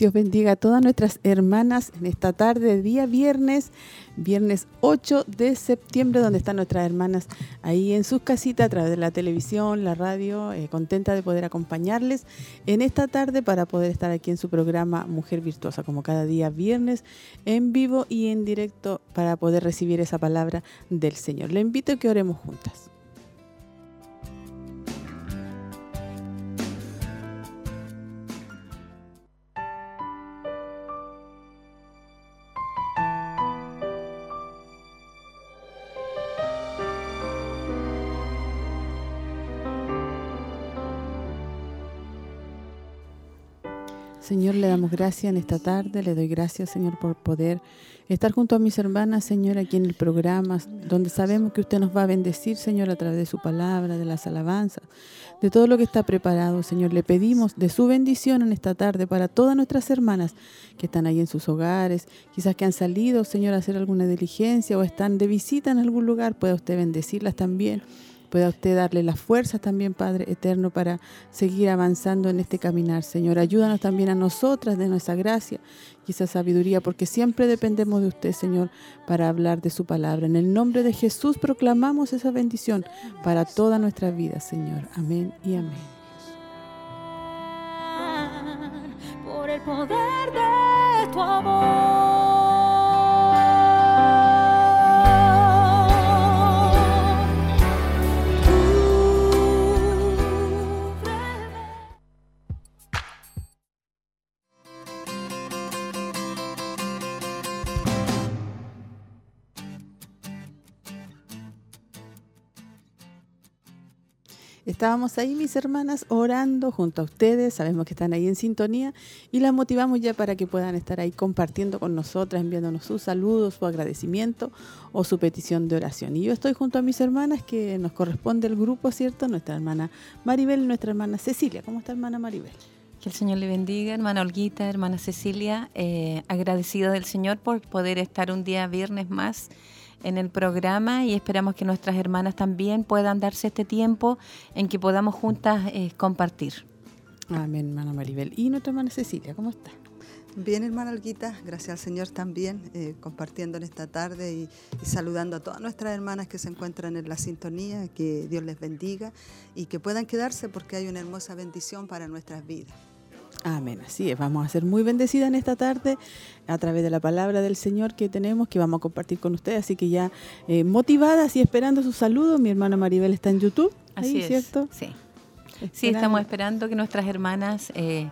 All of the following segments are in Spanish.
Dios bendiga a todas nuestras hermanas en esta tarde, día viernes, viernes 8 de septiembre, donde están nuestras hermanas ahí en sus casitas a través de la televisión, la radio, eh, contenta de poder acompañarles en esta tarde para poder estar aquí en su programa Mujer Virtuosa, como cada día viernes, en vivo y en directo para poder recibir esa palabra del Señor. Le invito a que oremos juntas. Señor, le damos gracias en esta tarde, le doy gracias, Señor, por poder estar junto a mis hermanas, Señor, aquí en el programa, donde sabemos que usted nos va a bendecir, Señor, a través de su palabra, de las alabanzas, de todo lo que está preparado, Señor. Le pedimos de su bendición en esta tarde para todas nuestras hermanas que están ahí en sus hogares, quizás que han salido, Señor, a hacer alguna diligencia o están de visita en algún lugar, pueda usted bendecirlas también pueda usted darle la fuerza también, Padre Eterno, para seguir avanzando en este caminar, Señor. Ayúdanos también a nosotras de nuestra gracia y esa sabiduría, porque siempre dependemos de usted, Señor, para hablar de su palabra. En el nombre de Jesús proclamamos esa bendición para toda nuestra vida, Señor. Amén y amén. Por el poder de tu amor. Estábamos ahí, mis hermanas, orando junto a ustedes. Sabemos que están ahí en sintonía y las motivamos ya para que puedan estar ahí compartiendo con nosotras, enviándonos sus saludos, su agradecimiento o su petición de oración. Y yo estoy junto a mis hermanas que nos corresponde el grupo, ¿cierto? Nuestra hermana Maribel nuestra hermana Cecilia. ¿Cómo está, hermana Maribel? Que el Señor le bendiga, hermana Olguita, hermana Cecilia, eh, agradecida del Señor por poder estar un día viernes más en el programa y esperamos que nuestras hermanas también puedan darse este tiempo en que podamos juntas eh, compartir. Amén, hermana Maribel. Y nuestra hermana Cecilia, ¿cómo está? Bien, hermana Olguita, gracias al Señor también, eh, compartiendo en esta tarde y, y, saludando a todas nuestras hermanas que se encuentran en la sintonía, que Dios les bendiga y que puedan quedarse porque hay una hermosa bendición para nuestras vidas. Amén. Así es, vamos a ser muy bendecidas en esta tarde a través de la palabra del Señor que tenemos, que vamos a compartir con ustedes. Así que ya eh, motivadas y esperando sus saludos, mi hermana Maribel está en YouTube. Así ahí, es, ¿cierto? Sí. Sí, estamos esperando que nuestras hermanas eh,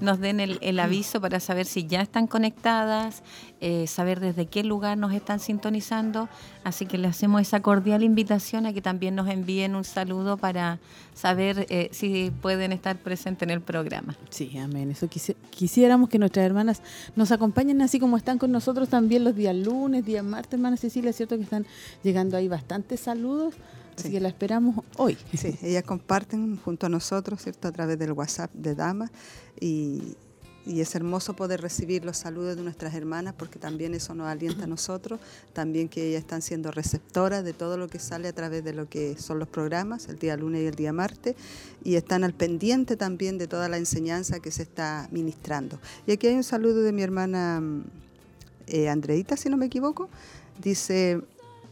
nos den el, el, aviso para saber si ya están conectadas, eh, saber desde qué lugar nos están sintonizando. Así que le hacemos esa cordial invitación a que también nos envíen un saludo para saber eh, si pueden estar presentes en el programa. Sí, amén. Eso quisi quisiéramos que nuestras hermanas nos acompañen así como están con nosotros también los días lunes, días martes, hermana Cecilia, es cierto que están llegando ahí bastantes saludos. Así sí. que la esperamos hoy. Sí, ellas comparten junto a nosotros, ¿cierto? A través del WhatsApp de Dama y, y, es hermoso poder recibir los saludos de nuestras hermanas porque también eso nos alienta a nosotros, también que ellas están siendo receptoras de todo lo que sale a través de lo que son los programas, el día lunes y el día martes, y están al pendiente también de toda la enseñanza que se está ministrando. Y aquí hay un saludo de mi hermana eh, Andreita, si no me equivoco, dice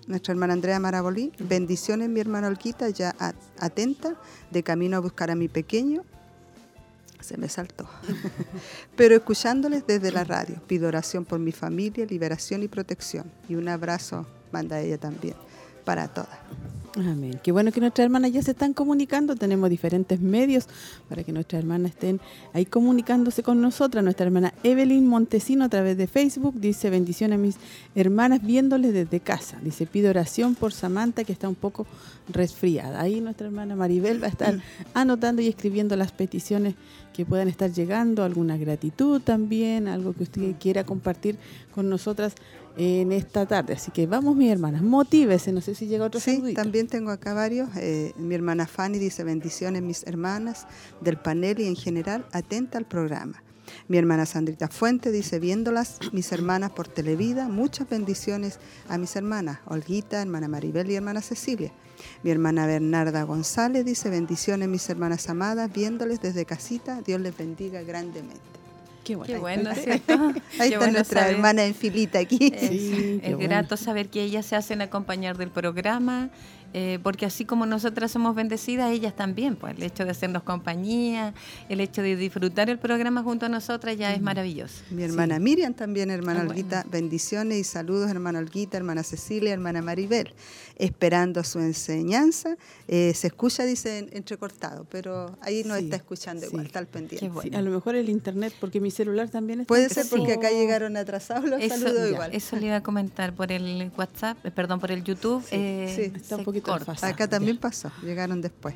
nuestra hermana Andrea Marabolí. Bendiciones, mi hermana Olquita, ya atenta, de camino a buscar a mi pequeño. Se me saltó. Pero escuchándoles desde la radio, pido oración por mi familia, liberación y protección. Y un abrazo, manda ella también, para todas. Amén. Qué bueno que nuestras hermanas ya se están comunicando. Tenemos diferentes medios para que nuestras hermanas estén ahí comunicándose con nosotras. Nuestra hermana Evelyn Montesino a través de Facebook dice bendiciones a mis hermanas viéndoles desde casa. Dice pido oración por Samantha que está un poco resfriada. Ahí nuestra hermana Maribel va a estar anotando y escribiendo las peticiones que puedan estar llegando, alguna gratitud también, algo que usted quiera compartir con nosotras en esta tarde. Así que vamos, mis hermanas, motívese. No sé si llega otro Sí, también tengo acá varios. Eh, mi hermana Fanny dice bendiciones, mis hermanas del panel y en general, atenta al programa. Mi hermana Sandrita Fuente dice, viéndolas, mis hermanas por Televida, muchas bendiciones a mis hermanas, Olguita, hermana Maribel y hermana Cecilia. Mi hermana Bernarda González dice, bendiciones mis hermanas amadas, viéndoles desde casita, Dios les bendiga grandemente. Qué bueno, Ahí está. nuestra hermana en filita aquí. Es, grato saber que ellas se hacen acompañar del programa, eh, porque así como nosotras somos bendecidas, ellas también, pues el hecho de hacernos compañía, el hecho de disfrutar el programa junto a nosotras ya es maravilloso. Mi hermana Miriam también, hermana Olguita, bendiciones y saludos, hermana Olguita, hermana Cecilia, hermana Maribel, esperando su enseñanza. Eh, se escucha, dice, entrecortado, pero ahí no está escuchando igual, está al pendiente. A lo mejor el internet, porque mi celular también está Puede ser porque acá llegaron atrasados los saludos igual. Eso le iba a comentar por el WhatsApp, eh, perdón, por el YouTube. Sí, está un poquito Acá también pasó, llegaron después.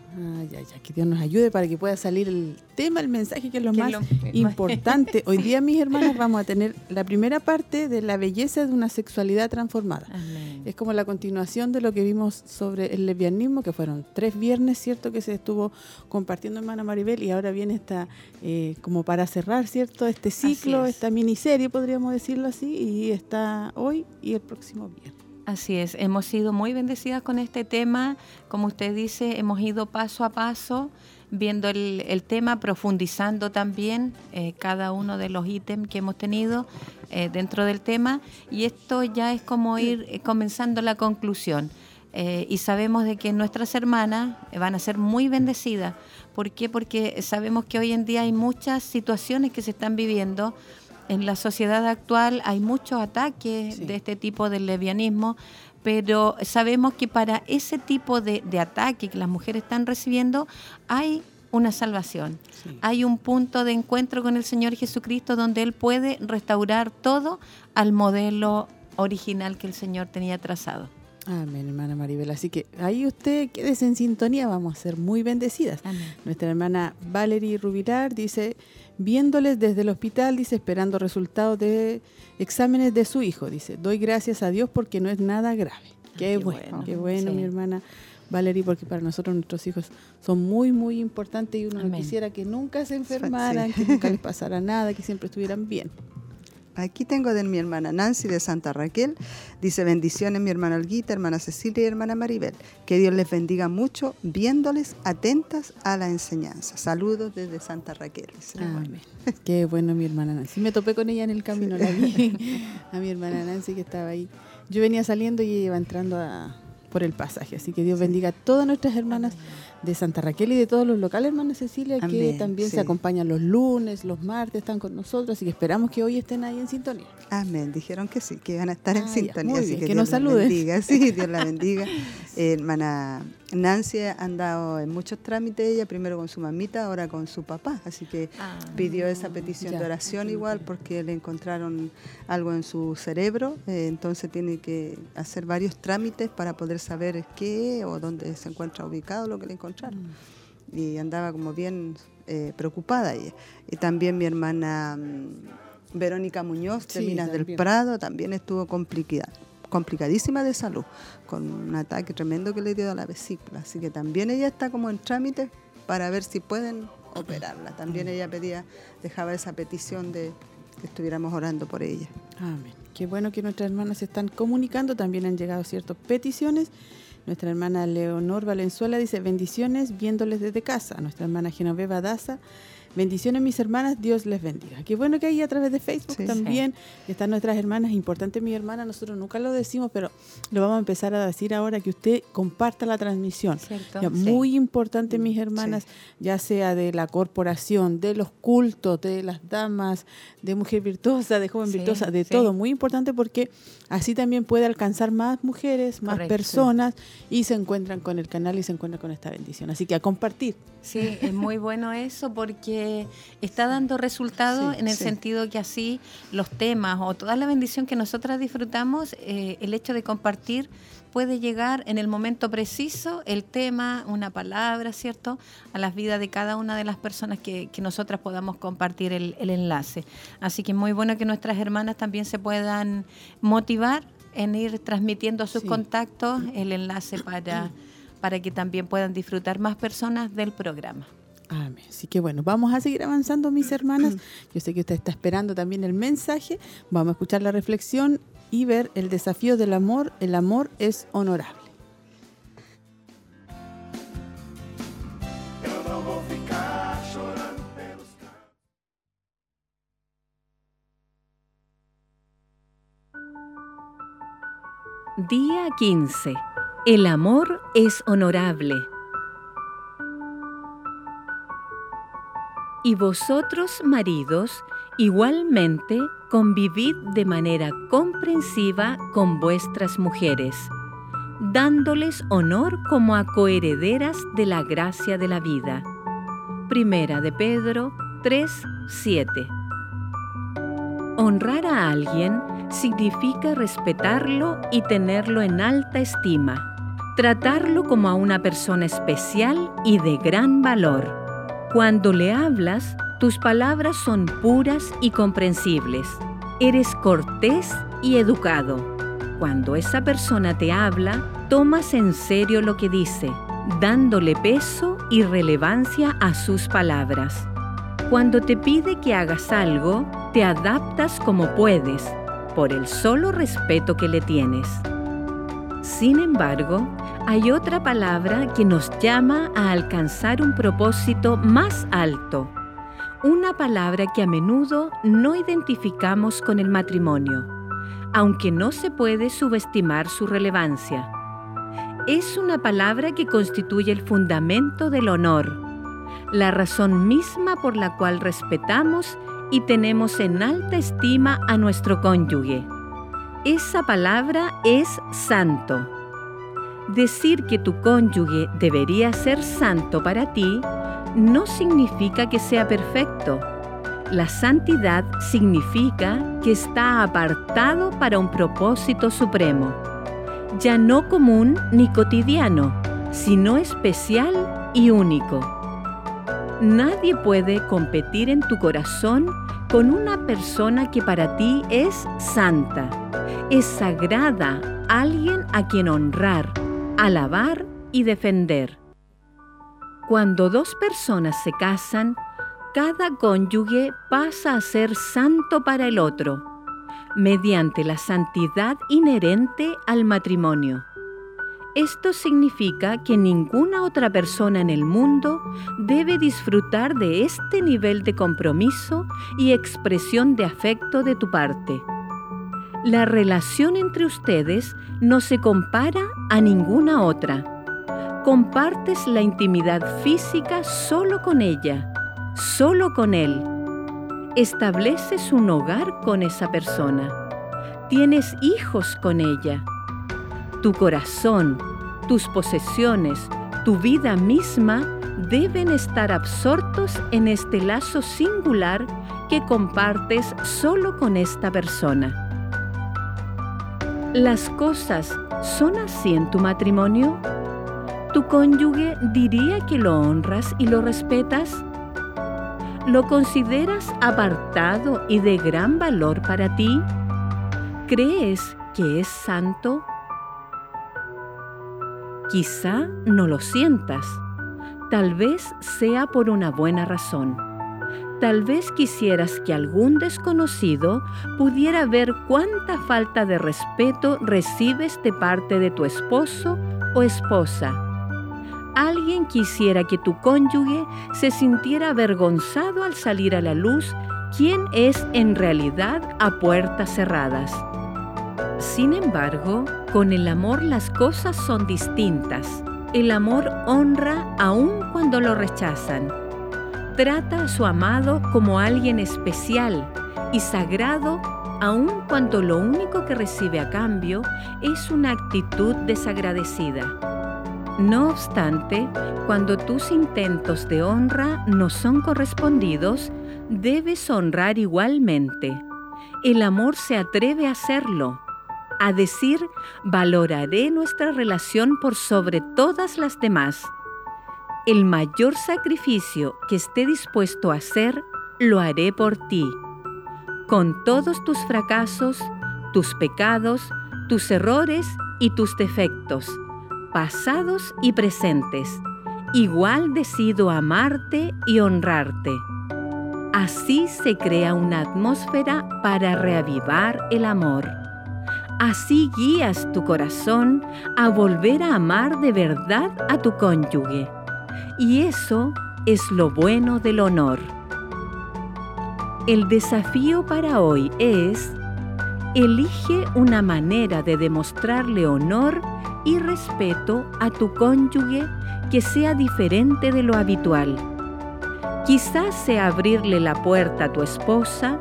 ya, ya, que Dios nos ayude para que pueda salir el tema, el mensaje, que es lo más importante. Hoy día, mis hermanas, vamos a tener la primera parte de la belleza de una sexualidad transformada. Es como la continuación de lo que vimos sobre el lesbianismo, que fueron tres viernes, ¿cierto? Que se estuvo compartiendo hermana Maribel y ahora viene esta, eh, como para cerrar, ¿cierto? Este ciclo, esta miniserie, podríamos decirlo así, y está hoy y el próximo viernes. Así es, hemos sido muy bendecidas con este tema, como usted dice, hemos ido paso a paso viendo el, tema, profundizando también eh, cada uno de los ítems que hemos tenido eh, dentro del tema y esto ya es como ir eh, comenzando la conclusión. y sabemos de que nuestras hermanas van a ser muy bendecidas. ¿Por qué? Porque sabemos que hoy en día hay muchas situaciones que se están viviendo en la sociedad actual hay muchos ataques de este tipo de lesbianismo, pero sabemos que para ese tipo de, ataque que las mujeres están recibiendo hay una salvación. Hay un punto de encuentro con el Señor Jesucristo donde Él puede restaurar todo al modelo original que el Señor tenía trazado. Amén, hermana Maribel. Así que ahí usted quédese en sintonía, vamos a ser muy bendecidas. Nuestra hermana Valerie Rubilar dice, viéndoles desde el hospital, dice, esperando resultados de exámenes de su hijo, dice, doy gracias a Dios porque no es nada grave. Qué, bueno, qué bueno, mi hermana Valerie, porque para nosotros nuestros hijos son muy, muy importantes y uno quisiera que nunca se enfermaran, que nunca les pasara nada, que siempre estuvieran bien. Aquí tengo de mi hermana Nancy de Santa Raquel. Dice bendiciones mi hermana Olguita, hermana Cecilia y hermana Maribel. Que Dios les bendiga mucho viéndoles atentas a la enseñanza. Saludos desde Santa Raquel. Amén. Qué bueno mi hermana Nancy. Me topé con ella en el camino, la vi. a mi hermana Nancy que estaba ahí. Yo venía saliendo y ella iba entrando a, por el pasaje. Así que Dios bendiga a todas nuestras hermanas de Santa Raquel y de todos los locales, hermana Cecilia, que también se acompañan los lunes, los martes, están con nosotros, así que esperamos que hoy estén ahí en sintonía. Amén, dijeron que sí, que van a estar en ah, sintonía, así que, que nos saluden. Bendiga. Sí, Dios la bendiga. hermana Nancy ha andado en muchos trámites, ella primero con su mamita, ahora con su papá, así que ah, pidió esa petición de oración igual porque le encontraron algo en su cerebro, eh, entonces tiene que hacer varios trámites para poder saber qué o dónde se encuentra ubicado lo que le encontraron. Mm. Y andaba como bien eh, preocupada ella. Y también mi hermana mm, Verónica Muñoz de Minas del Prado también estuvo complicada complicadísima de salud, con un ataque tremendo que le dio a la vesícula. Así que también ella está como en trámite para ver si pueden operarla. También ella pedía, dejaba esa petición de que estuviéramos orando por ella. Amén. Qué bueno que nuestras hermanas se están comunicando, también han llegado ciertas peticiones. Nuestra hermana Leonor Valenzuela dice bendiciones viéndoles desde casa. Nuestra hermana Genoveva Daza Bendiciones mis hermanas, Dios les bendiga. Qué bueno que hay a través de Facebook también están nuestras hermanas, importante mi hermana, nosotros nunca lo decimos, pero lo vamos a empezar a decir ahora que usted comparta la transmisión. muy importante mis hermanas, ya sea de la corporación, de los cultos, de las damas, de mujer virtuosa, de joven virtuosa, de todo, muy importante porque así también puede alcanzar más mujeres, más personas y se encuentran con el canal y se encuentran con esta bendición. Así que a compartir. Sí, es muy bueno eso porque está dando resultados en el sentido que así los temas o toda la bendición que nosotras disfrutamos, eh, el hecho de compartir puede llegar en el momento preciso el tema, una palabra, ¿cierto?, a las vidas de cada una de las personas que, nosotras podamos compartir el, enlace. Así que es muy bueno que nuestras hermanas también se puedan motivar en ir transmitiendo a sus contactos el enlace para para que también puedan disfrutar más personas del programa. Amén. Así que bueno, vamos a seguir avanzando, mis hermanas. Yo sé que usted está esperando también el mensaje. Vamos a escuchar la reflexión y ver el desafío del amor. El amor es honorable. Día 15 el amor es honorable. Y vosotros, maridos, igualmente convivid de manera comprensiva con vuestras mujeres, dándoles honor como a coherederas de la gracia de la vida. Primera de Pedro 3, 7. Honrar a alguien significa respetarlo y tenerlo en alta estima tratarlo como a una persona especial y de gran valor. Cuando le hablas, tus palabras son puras y comprensibles. Eres cortés y educado. Cuando esa persona te habla, tomas en serio lo que dice, dándole peso y relevancia a sus palabras. Cuando te pide que hagas algo, te adaptas como puedes, por el solo respeto que le tienes. Sin embargo, hay otra palabra que nos llama a alcanzar un propósito más alto, una palabra que a menudo no identificamos con el matrimonio, aunque no se puede subestimar su relevancia. Es una palabra que constituye el fundamento del honor, la razón misma por la cual respetamos y tenemos en alta estima a nuestro cónyuge. Esa palabra es santo. Decir que tu cónyuge debería ser santo para ti no significa que sea perfecto. La santidad significa que está apartado para un propósito supremo, ya no común ni cotidiano, sino especial y único. Nadie puede competir en tu corazón con una persona que para ti es santa, es sagrada, alguien a quien honrar, alabar y defender. Cuando dos personas se casan, cada cónyuge pasa a ser santo para el otro, mediante la santidad inherente al matrimonio. Esto significa que ninguna otra persona en el mundo debe disfrutar de este nivel de compromiso y expresión de afecto de tu parte. La relación entre ustedes no se compara a ninguna otra. Compartes la intimidad física solo con ella, solo con él. Estableces un hogar con esa persona. Tienes hijos con ella. Tu corazón, tus posesiones, tu vida misma deben estar absortos en este lazo singular que compartes solo con esta persona. ¿Las cosas son así en tu matrimonio? ¿Tu cónyuge diría que lo honras y lo respetas? ¿Lo consideras apartado y de gran valor para ti? ¿Crees que es santo? Quizá no lo sientas. Tal vez sea por una buena razón. Tal vez quisieras que algún desconocido pudiera ver cuánta falta de respeto recibes de parte de tu esposo o esposa. Alguien quisiera que tu cónyuge se sintiera avergonzado al salir a la luz quién es en realidad a puertas cerradas. Sin embargo, con el amor las cosas son distintas. El amor honra aun cuando lo rechazan. Trata a su amado como alguien especial y sagrado aun cuando lo único que recibe a cambio es una actitud desagradecida. No obstante, cuando tus intentos de honra no son correspondidos, debes honrar igualmente. El amor se atreve a hacerlo, a decir, valoraré nuestra relación por sobre todas las demás. El mayor sacrificio que esté dispuesto a hacer, lo haré por ti. Con todos tus fracasos, tus pecados, tus errores y tus defectos, pasados y presentes, igual decido amarte y honrarte. Así se crea una atmósfera para reavivar el amor. Así guías tu corazón a volver a amar de verdad a tu cónyuge. Y eso es lo bueno del honor. El desafío para hoy es, elige una manera de demostrarle honor y respeto a tu cónyuge que sea diferente de lo habitual Quizás sea abrirle la puerta a tu esposa,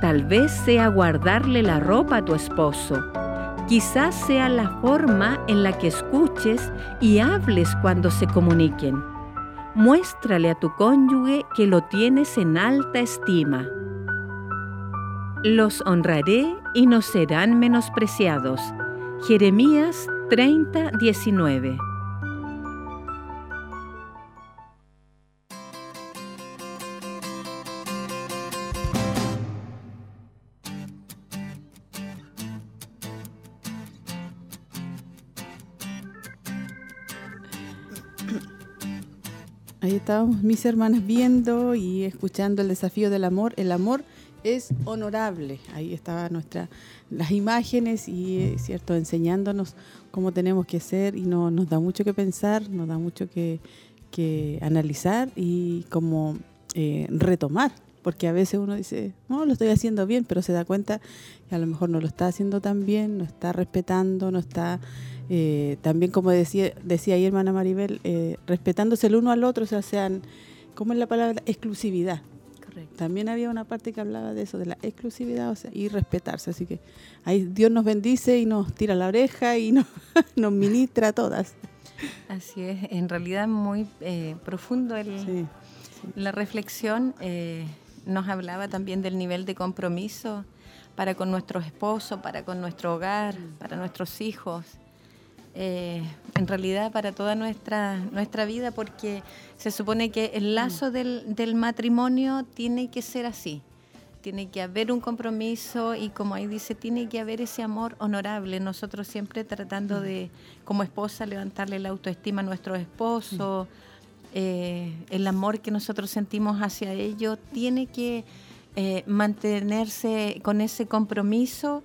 tal vez sea guardarle la ropa a tu esposo, quizás sea la forma en la que escuches y hables cuando se comuniquen. Muéstrale a tu cónyuge que lo tienes en alta estima. Los honraré y no serán menospreciados. Jeremías 30, 19. Ahí estábamos mis hermanas viendo y escuchando el desafío del amor. El amor es honorable. Ahí estaban las imágenes y, eh, cierto, enseñándonos cómo tenemos que ser y no, nos da mucho que pensar, nos da mucho que, analizar y como eh, retomar. Porque a veces uno dice, no, lo estoy haciendo bien, pero se da cuenta que a lo mejor no lo está haciendo tan bien, no está respetando, no está eh, también como decía, decía ahí hermana Maribel, eh, respetándose el uno al otro, o sea, sean, ¿cómo es la palabra? Exclusividad. Correcto. También había una parte que hablaba de eso, de la exclusividad o sea, y respetarse. Así que ahí Dios nos bendice y nos tira la oreja y nos, nos ministra a todas. Así es, en realidad muy eh, profundo el, la reflexión. Nos hablaba también del nivel de compromiso para con nuestros esposos, para con nuestro hogar, para nuestros hijos. Eh, en realidad para toda nuestra, nuestra vida, porque se supone que el lazo del, del, matrimonio tiene que ser así. Tiene que haber un compromiso y como ahí dice, tiene que haber ese amor honorable. Nosotros siempre tratando de, como esposa, levantarle la autoestima a nuestro esposo, eh, el amor que nosotros sentimos hacia ellos, tiene que eh, mantenerse con ese compromiso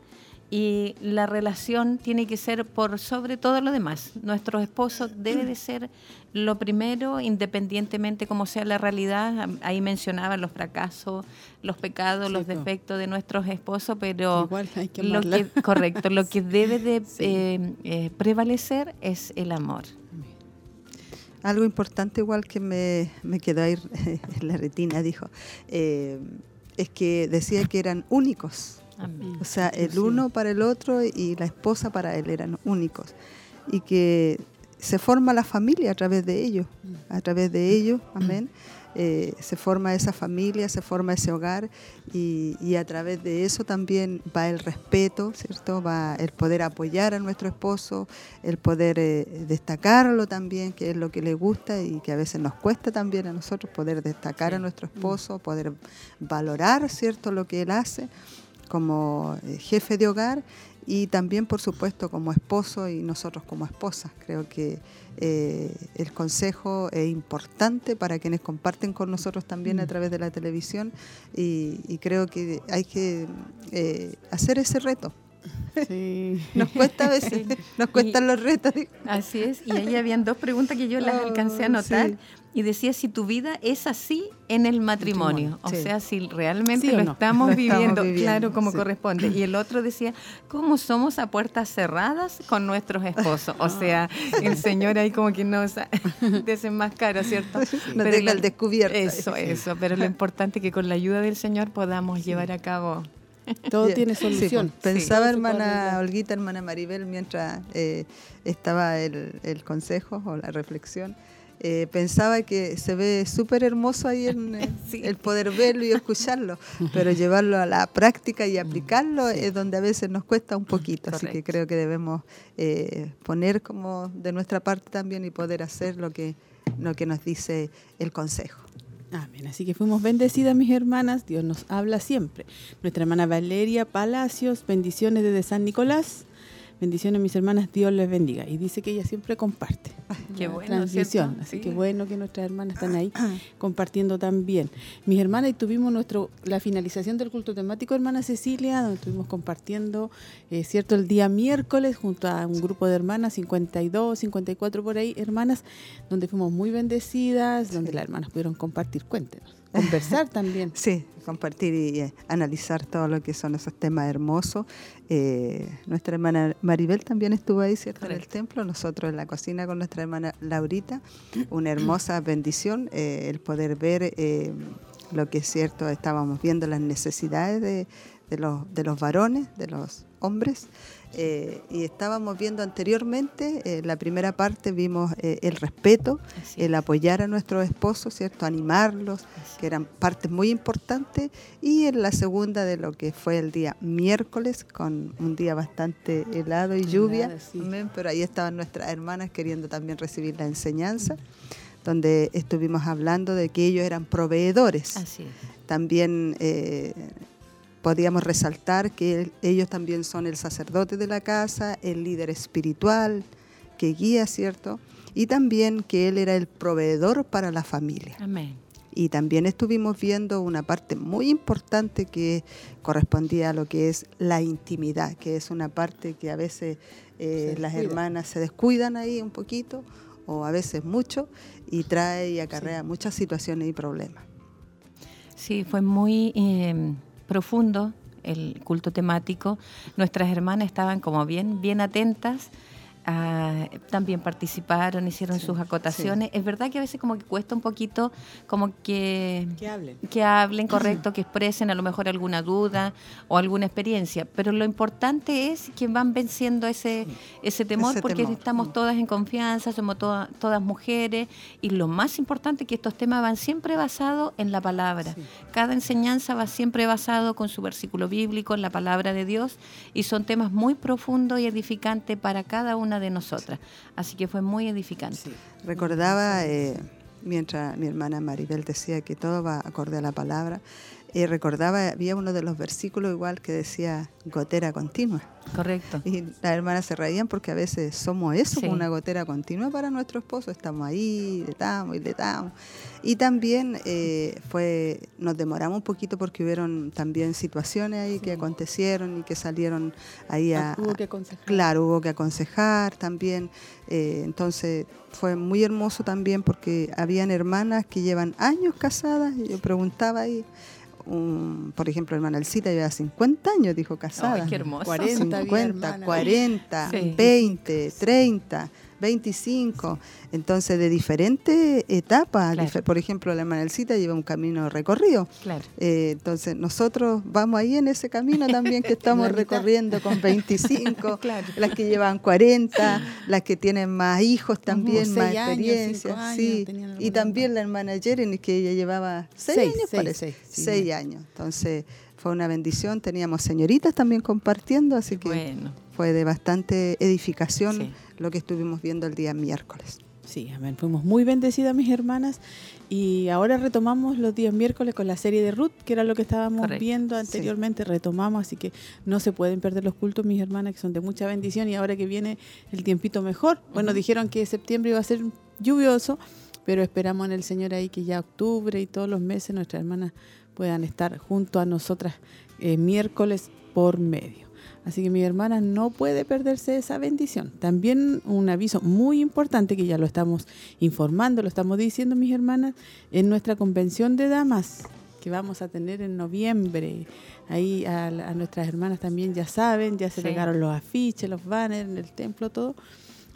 y la relación tiene que ser por sobre todo lo demás. Nuestro esposo debe de ser lo primero, independientemente como sea la realidad. Ahí mencionaban los fracasos, los pecados, los defectos de nuestros esposos, pero lo que, correcto, lo que debe de eh, eh, prevalecer es el amor. Algo importante igual que me, me quedó ahí en la retina, dijo, eh, es que decía que eran únicos o sea, el uno para el otro y la esposa para él eran únicos. Y que se forma la familia a través de ellos, a través de ellos, amén. Eh, se forma esa familia, se forma ese hogar y, a través de eso también va el respeto, ¿cierto? Va el poder apoyar a nuestro esposo, el poder eh, destacarlo también, que es lo que le gusta y que a veces nos cuesta también a nosotros poder destacar a nuestro esposo, poder valorar, ¿cierto? Lo que él hace como eh, jefe de hogar y también, por supuesto, como esposo y nosotros como esposas. Creo que eh, el consejo es importante para quienes comparten con nosotros también a mm. través de la televisión y, creo que hay que eh, hacer ese reto, Sí. Nos cuesta a veces, nos cuestan los retos. Así es, y ahí habían dos preguntas que yo las oh, alcancé a notar. Y decía si tu vida es así en el matrimonio, o sea, si realmente lo, estamos, viviendo, claro, como corresponde. Y el otro decía, ¿cómo somos a puertas cerradas con nuestros esposos? O sea, el Señor ahí como que nos desenmascara, ¿cierto? No deja el descubierto. Eso, eso, pero lo importante es que con la ayuda del Señor podamos llevar a cabo todo tiene solución. pensaba hermana Olguita, hermana Maribel, mientras eh, estaba el, el, consejo o la reflexión, eh, pensaba que se ve súper hermoso ahí en el poder verlo y escucharlo, pero llevarlo a la práctica y aplicarlo es donde a veces nos cuesta un poquito, así que creo que debemos eh, poner como de nuestra parte también y poder hacer lo que, lo que nos dice el consejo. Amén. Así que fuimos bendecidas, mis hermanas. Dios nos habla siempre. Nuestra hermana Valeria Palacios, bendiciones desde San Nicolás. Bendiciones, mis hermanas, Dios les bendiga. Y dice que ella siempre comparte. Qué bueno, transmisión. Así que bueno que nuestras hermanas están ahí compartiendo también. Mis hermanas, y tuvimos nuestro la finalización del culto temático, hermana Cecilia, donde estuvimos compartiendo, eh, ¿cierto? El día miércoles junto a un grupo de hermanas, 52, 54 por ahí, hermanas, donde fuimos muy bendecidas, donde las hermanas pudieron compartir. Cuéntenos conversar también. Sí, compartir y eh, analizar todo lo que son esos temas hermosos. Eh, nuestra hermana Maribel también estuvo ahí, ¿cierto? En el templo, nosotros en la cocina con nuestra hermana Laurita. Una hermosa bendición eh, el poder ver lo que es cierto, estábamos viendo las necesidades de, de, los, de los varones, de los hombres. Eh, y estábamos viendo anteriormente, eh, la primera parte vimos eh, el respeto, el apoyar a nuestros esposos, ¿cierto? Animarlos, que eran partes muy importantes. Y en la segunda de lo que fue el día miércoles, con un día bastante helado y lluvia, pero ahí estaban nuestras hermanas queriendo también recibir la enseñanza donde estuvimos hablando de que ellos eran proveedores. También podíamos resaltar que ellos también son el sacerdote de la casa, el líder espiritual que guía, ¿cierto? Y también que él era el proveedor para la familia. Amén. Y también estuvimos viendo una parte muy importante que correspondía a lo que es la intimidad, que es una parte que a veces eh, las hermanas se descuidan ahí un poquito o a veces mucho y trae y acarrea muchas situaciones y problemas. Sí, fue muy eh, profundo el culto temático. Nuestras hermanas estaban como bien, bien atentas Ah, también participaron, hicieron sus acotaciones. Es verdad que a veces como que cuesta un poquito como que, que hablen, que hablen correcto, que expresen a lo mejor alguna duda o alguna experiencia, pero lo importante es que van venciendo ese, ese temor porque estamos todas en confianza, somos todas mujeres y lo más importante es que estos temas van siempre basados en la palabra. Cada enseñanza va siempre basado con su versículo bíblico, en la palabra de Dios y son temas muy profundos y edificantes para cada una de nosotras. Así que fue muy edificante. Recordaba, eh, mientras mi hermana Maribel decía que todo va acorde a la palabra, y recordaba, había uno de los versículos igual que decía gotera continua. Correcto. Y las hermanas se reían porque a veces somos eso, una gotera continua para nuestro esposo. Estamos ahí, le damos y le damos. Y también eh, fue, nos demoramos un poquito porque hubieron también situaciones ahí que acontecieron y que salieron ahí a... Ah, hubo que aconsejar. Claro, hubo que aconsejar también. Eh, entonces fue muy hermoso también porque habían hermanas que llevan años casadas y yo preguntaba ahí por ejemplo, hermana Elcita lleva 50 años, dijo casada. Ay, qué hermoso. 40, 50, 40, 20, 30. 25, entonces de diferentes etapas. Por ejemplo, la Manelcita lleva un camino recorrido. Eh, entonces nosotros vamos ahí en ese camino también que estamos recorriendo con 25, las que llevan 40, las que tienen más hijos también, más experiencia. sí. Y también la hermana Jeremy, que ella llevaba 6 años, parece. 6 años. Entonces fue una bendición. Teníamos señoritas también compartiendo, así que fue de bastante edificación lo que estuvimos viendo el día miércoles. Sí, amén. Fuimos muy bendecidas, mis hermanas. Y ahora retomamos los días miércoles con la serie de Ruth, que era lo que estábamos viendo anteriormente. Retomamos, así que no se pueden perder los cultos, mis hermanas, que son de mucha bendición. Y ahora que viene el tiempito mejor. Bueno, dijeron que septiembre iba a ser lluvioso, pero esperamos en el Señor ahí que ya octubre y todos los meses nuestras hermanas puedan estar junto a nosotras eh, miércoles por medio. Así que mi hermana no puede perderse esa bendición. También un aviso muy importante que ya lo estamos informando, lo estamos diciendo mis hermanas, en nuestra convención de damas que vamos a tener en noviembre. Ahí a, nuestras hermanas también ya saben, ya se llegaron los afiches, los banners en el templo, todo.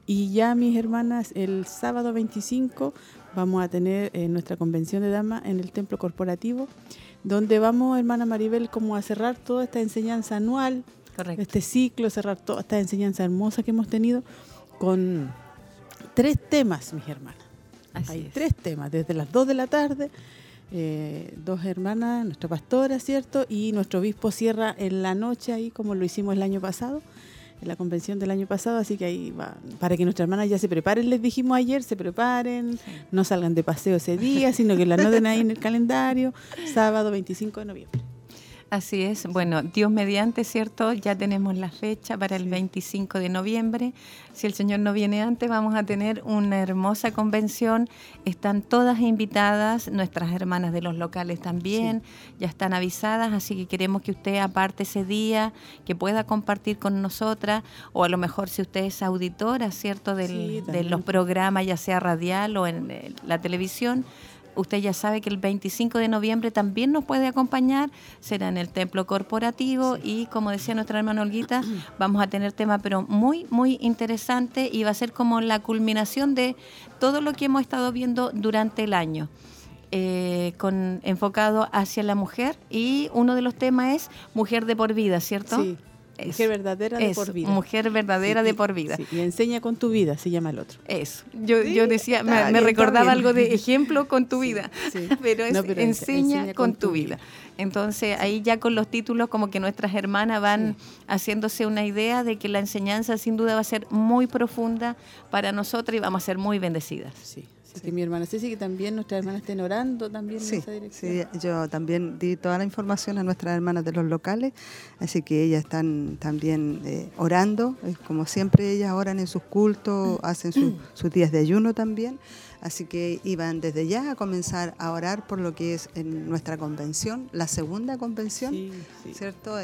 Y ya mis hermanas, el sábado 25 vamos a tener eh, nuestra convención de damas en el templo corporativo, donde vamos, hermana Maribel, como a cerrar toda esta enseñanza anual este ciclo, cerrar toda esta enseñanza hermosa que hemos tenido con tres temas, mis hermanas. Hay tres temas, desde las dos de la tarde, eh, dos hermanas, nuestra pastora, ¿cierto? Y nuestro obispo cierra en la noche ahí, como lo hicimos el año pasado, en la convención del año pasado, así que ahí va, para que nuestras hermanas ya se preparen, les dijimos ayer, se preparen, no salgan de paseo ese día, sino que la anoten ahí en el calendario, sábado 25 de noviembre. Así es. Bueno, Dios mediante, ¿cierto? Ya tenemos la fecha para el 25 de noviembre. Si el Señor no viene antes, vamos a tener una hermosa convención. Están todas invitadas, nuestras hermanas de los locales también, ya están avisadas, así que queremos que usted aparte ese día, que pueda compartir con nosotras, o a lo mejor si usted es auditora, ¿cierto? de los programas, ya sea radial o en eh, la televisión Usted ya sabe que el 25 de noviembre también nos puede acompañar, será en el templo corporativo y como decía nuestra hermana Olguita, vamos a tener tema pero muy, muy interesante y va a ser como la culminación de todo lo que hemos estado viendo durante el año. Eh, con enfocado hacia la mujer y uno de los temas es mujer de por vida, ¿cierto? Sí. Mujer verdadera de por vida. Mujer verdadera de por vida. y enseña con tu vida, se llama el otro. Eso. Yo, yo decía, me, recordaba algo de ejemplo con tu vida, pero es enseña, con, tu vida. Entonces ahí ya con los títulos como que nuestras hermanas van haciéndose una idea de que la enseñanza sin duda va a ser muy profunda para nosotras y vamos a ser muy bendecidas. Sí. Así que mi hermana Ceci, que también nuestras hermanas estén orando también en esa dirección. Sí, yo también di toda la información a nuestras hermanas de los locales, así que ellas están también eh, orando, como siempre ellas oran en sus cultos, hacen sus días de ayuno también, así que iban desde ya a comenzar a orar por lo que es en nuestra convención, la segunda convención, ¿cierto?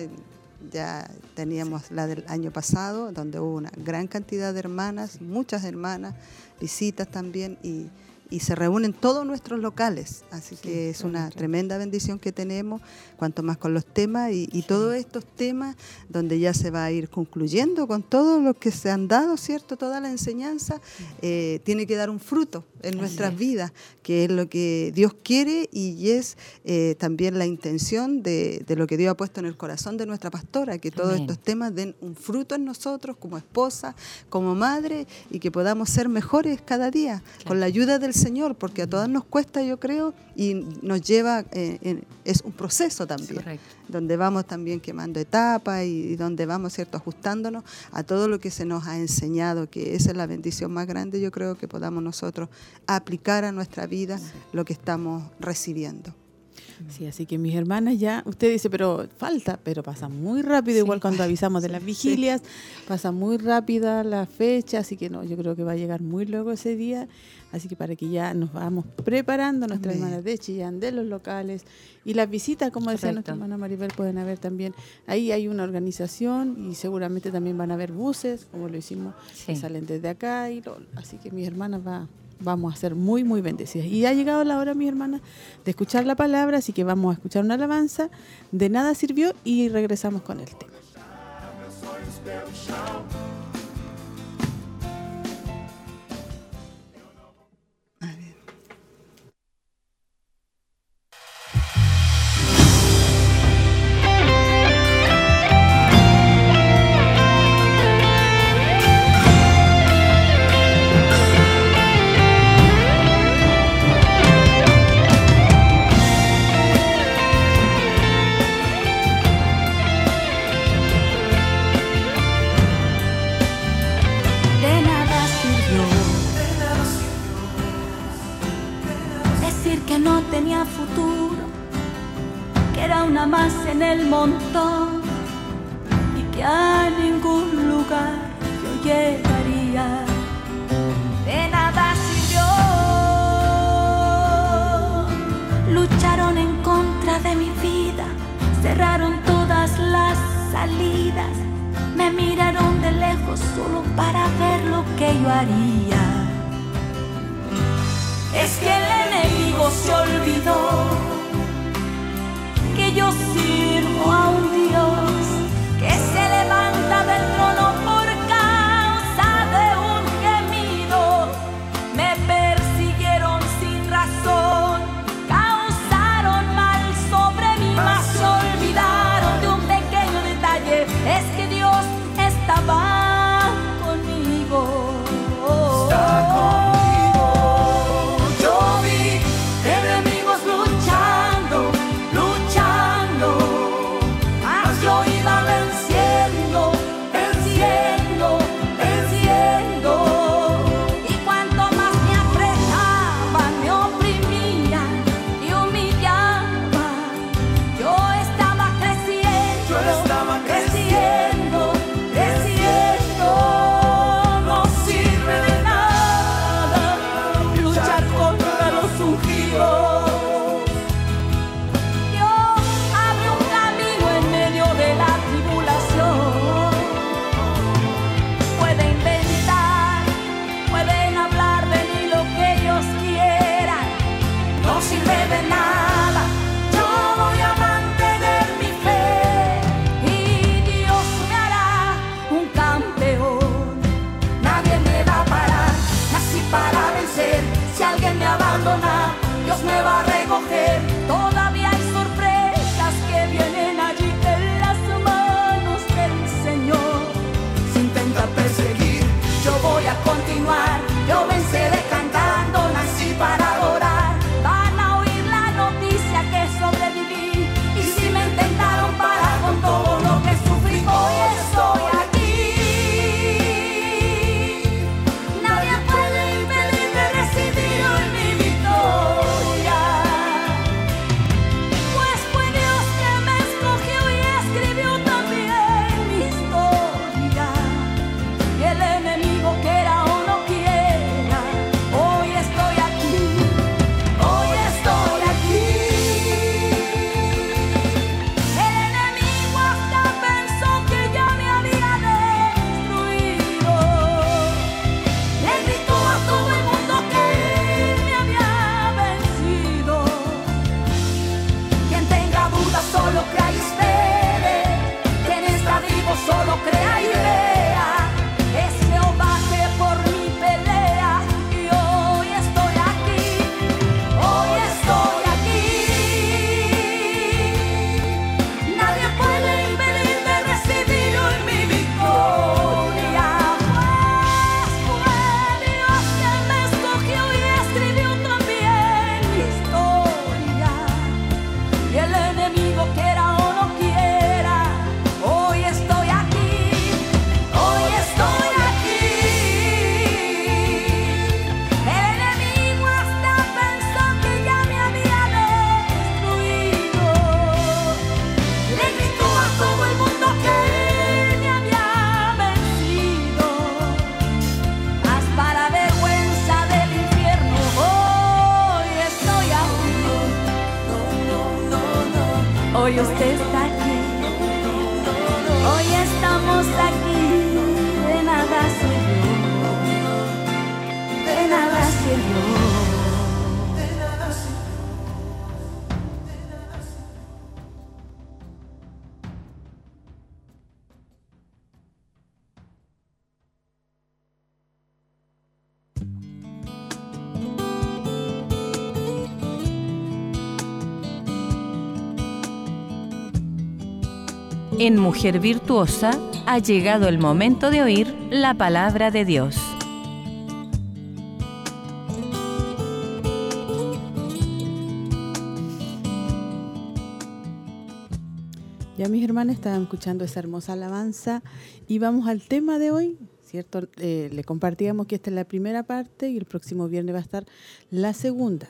ya teníamos la del año pasado, donde hubo una gran cantidad de hermanas, muchas hermanas, visitas también y y se reúnen todos nuestros locales. Así que es una tremenda bendición que tenemos, cuanto más con los temas y, todos estos temas donde ya se va a ir concluyendo con todo lo que se han dado, ¿cierto? Toda la enseñanza eh, tiene que dar un fruto en nuestras vidas, que es lo que Dios quiere y es eh, también la intención de, lo que Dios ha puesto en el corazón de nuestra pastora, que todos estos temas den un fruto en nosotros como esposa, como madre y que podamos ser mejores cada día con la ayuda del Señor, porque a todas nos cuesta, yo creo, y nos lleva, eh, es un proceso también, donde vamos también quemando etapas y, donde vamos, ¿cierto?, ajustándonos a todo lo que se nos ha enseñado, que esa es la bendición más grande, yo creo que podamos nosotros aplicar a nuestra vida lo que estamos recibiendo. Sí, así que mis hermanas ya, usted dice, pero falta, pero pasa muy rápido, igual cuando avisamos de las vigilias, pasa muy rápida la fecha, así que no, yo creo que va a llegar muy luego ese día, así que para que ya nos vamos preparando nuestras hermanas de Chillán, de los locales y las visitas, como decía nuestra hermana Maribel, pueden haber también, ahí hay una organización y seguramente también van a haber buses, como lo hicimos, que salen desde acá, y así que mis hermanas va vamos a ser muy, muy bendecidas. Y ha llegado la hora, mi hermana, de escuchar la palabra, así que vamos a escuchar una alabanza. De nada sirvió y regresamos con el tema. En Mujer Virtuosa ha llegado el momento de oír la palabra de Dios. Ya mis hermanas estaban escuchando esa hermosa alabanza y vamos al tema de hoy, ¿cierto? Eh, le compartíamos que esta es la primera parte y el próximo viernes va a estar la segunda.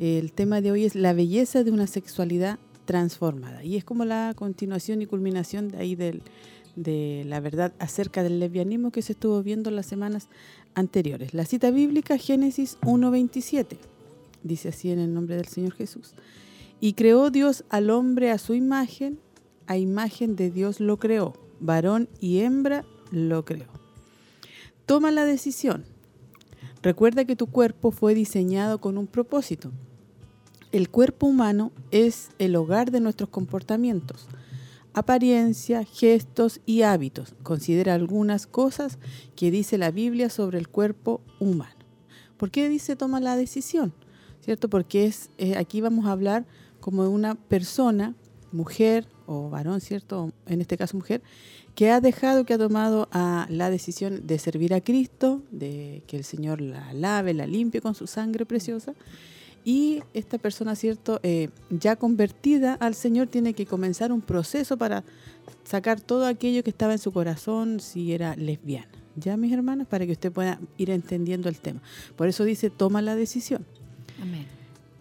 El tema de hoy es la belleza de una sexualidad transformada. Y es como la continuación y culminación de ahí del, de la verdad acerca del lesbianismo que se estuvo viendo las semanas anteriores. La cita bíblica, Génesis 1.27, dice así en el nombre del Señor Jesús. Y creó Dios al hombre a su imagen, a imagen de Dios lo creó, varón y hembra lo creó. Toma la decisión. Recuerda que tu cuerpo fue diseñado con un propósito el cuerpo humano es el hogar de nuestros comportamientos, apariencia, gestos y hábitos. Considera algunas cosas que dice la Biblia sobre el cuerpo humano. ¿Por qué dice toma la decisión? ¿Cierto? Porque es eh, aquí vamos a hablar como de una persona, mujer o varón, ¿cierto? En este caso mujer, que ha dejado, que ha tomado a la decisión de servir a Cristo, de que el Señor la lave, la limpie con su sangre preciosa. Y esta persona, ¿cierto? Eh, ya convertida al Señor, tiene que comenzar un proceso para sacar todo aquello que estaba en su corazón si era lesbiana. Ya, mis hermanas, para que usted pueda ir entendiendo el tema. Por eso dice, toma la decisión. Amén.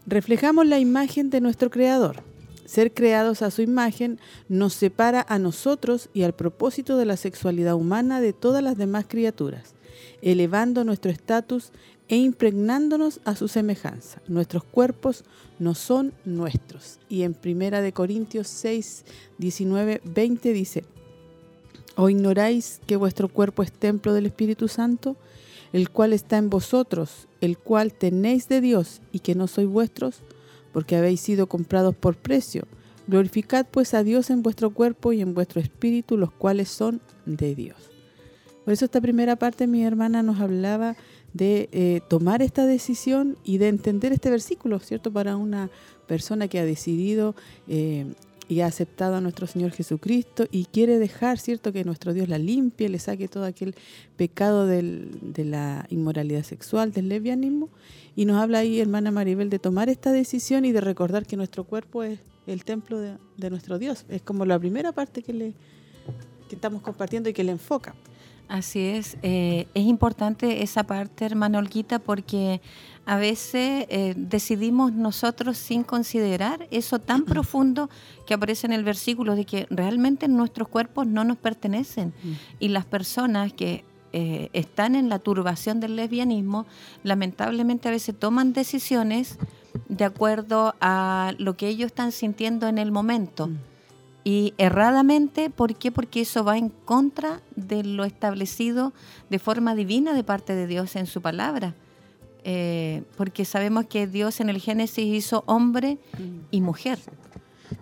Reflejamos la imagen de nuestro Creador. Ser creados a su imagen nos separa a nosotros y al propósito de la sexualidad humana de todas las demás criaturas, elevando nuestro estatus e impregnándonos a su semejanza. Nuestros cuerpos no son nuestros. Y en Primera de Corintios 6, 19, 20 dice, ¿O ignoráis que vuestro cuerpo es templo del Espíritu Santo, el cual está en vosotros, el cual tenéis de Dios y que no sois vuestros? porque habéis sido comprados por precio. Glorificad pues a Dios en vuestro cuerpo y en vuestro espíritu, los cuales son de Dios. Por eso esta primera parte mi hermana nos hablaba de eh, tomar esta decisión y de entender este versículo, ¿cierto? Para una persona que ha decidido eh, y ha aceptado a nuestro Señor Jesucristo y quiere dejar, ¿cierto?, que nuestro Dios la limpie, le saque todo aquel pecado de la inmoralidad sexual, del lesbianismo. Y nos habla ahí, hermana Maribel, de tomar esta decisión y de recordar que nuestro cuerpo es el templo de, de nuestro Dios. Es como la primera parte que, le, que estamos compartiendo y que le enfoca. Así es, eh, es importante esa parte, hermana Olguita, porque a veces eh, decidimos nosotros sin considerar eso tan profundo que aparece en el versículo de que realmente nuestros cuerpos no nos pertenecen. Y las personas que eh, están en la turbación del lesbianismo lamentablemente a veces toman decisiones de acuerdo a lo que ellos están sintiendo en el momento. Y erradamente, ¿por qué? Porque eso va en contra de lo establecido de forma divina de parte de Dios en su palabra. Eh, porque sabemos que Dios en el Génesis hizo hombre y mujer.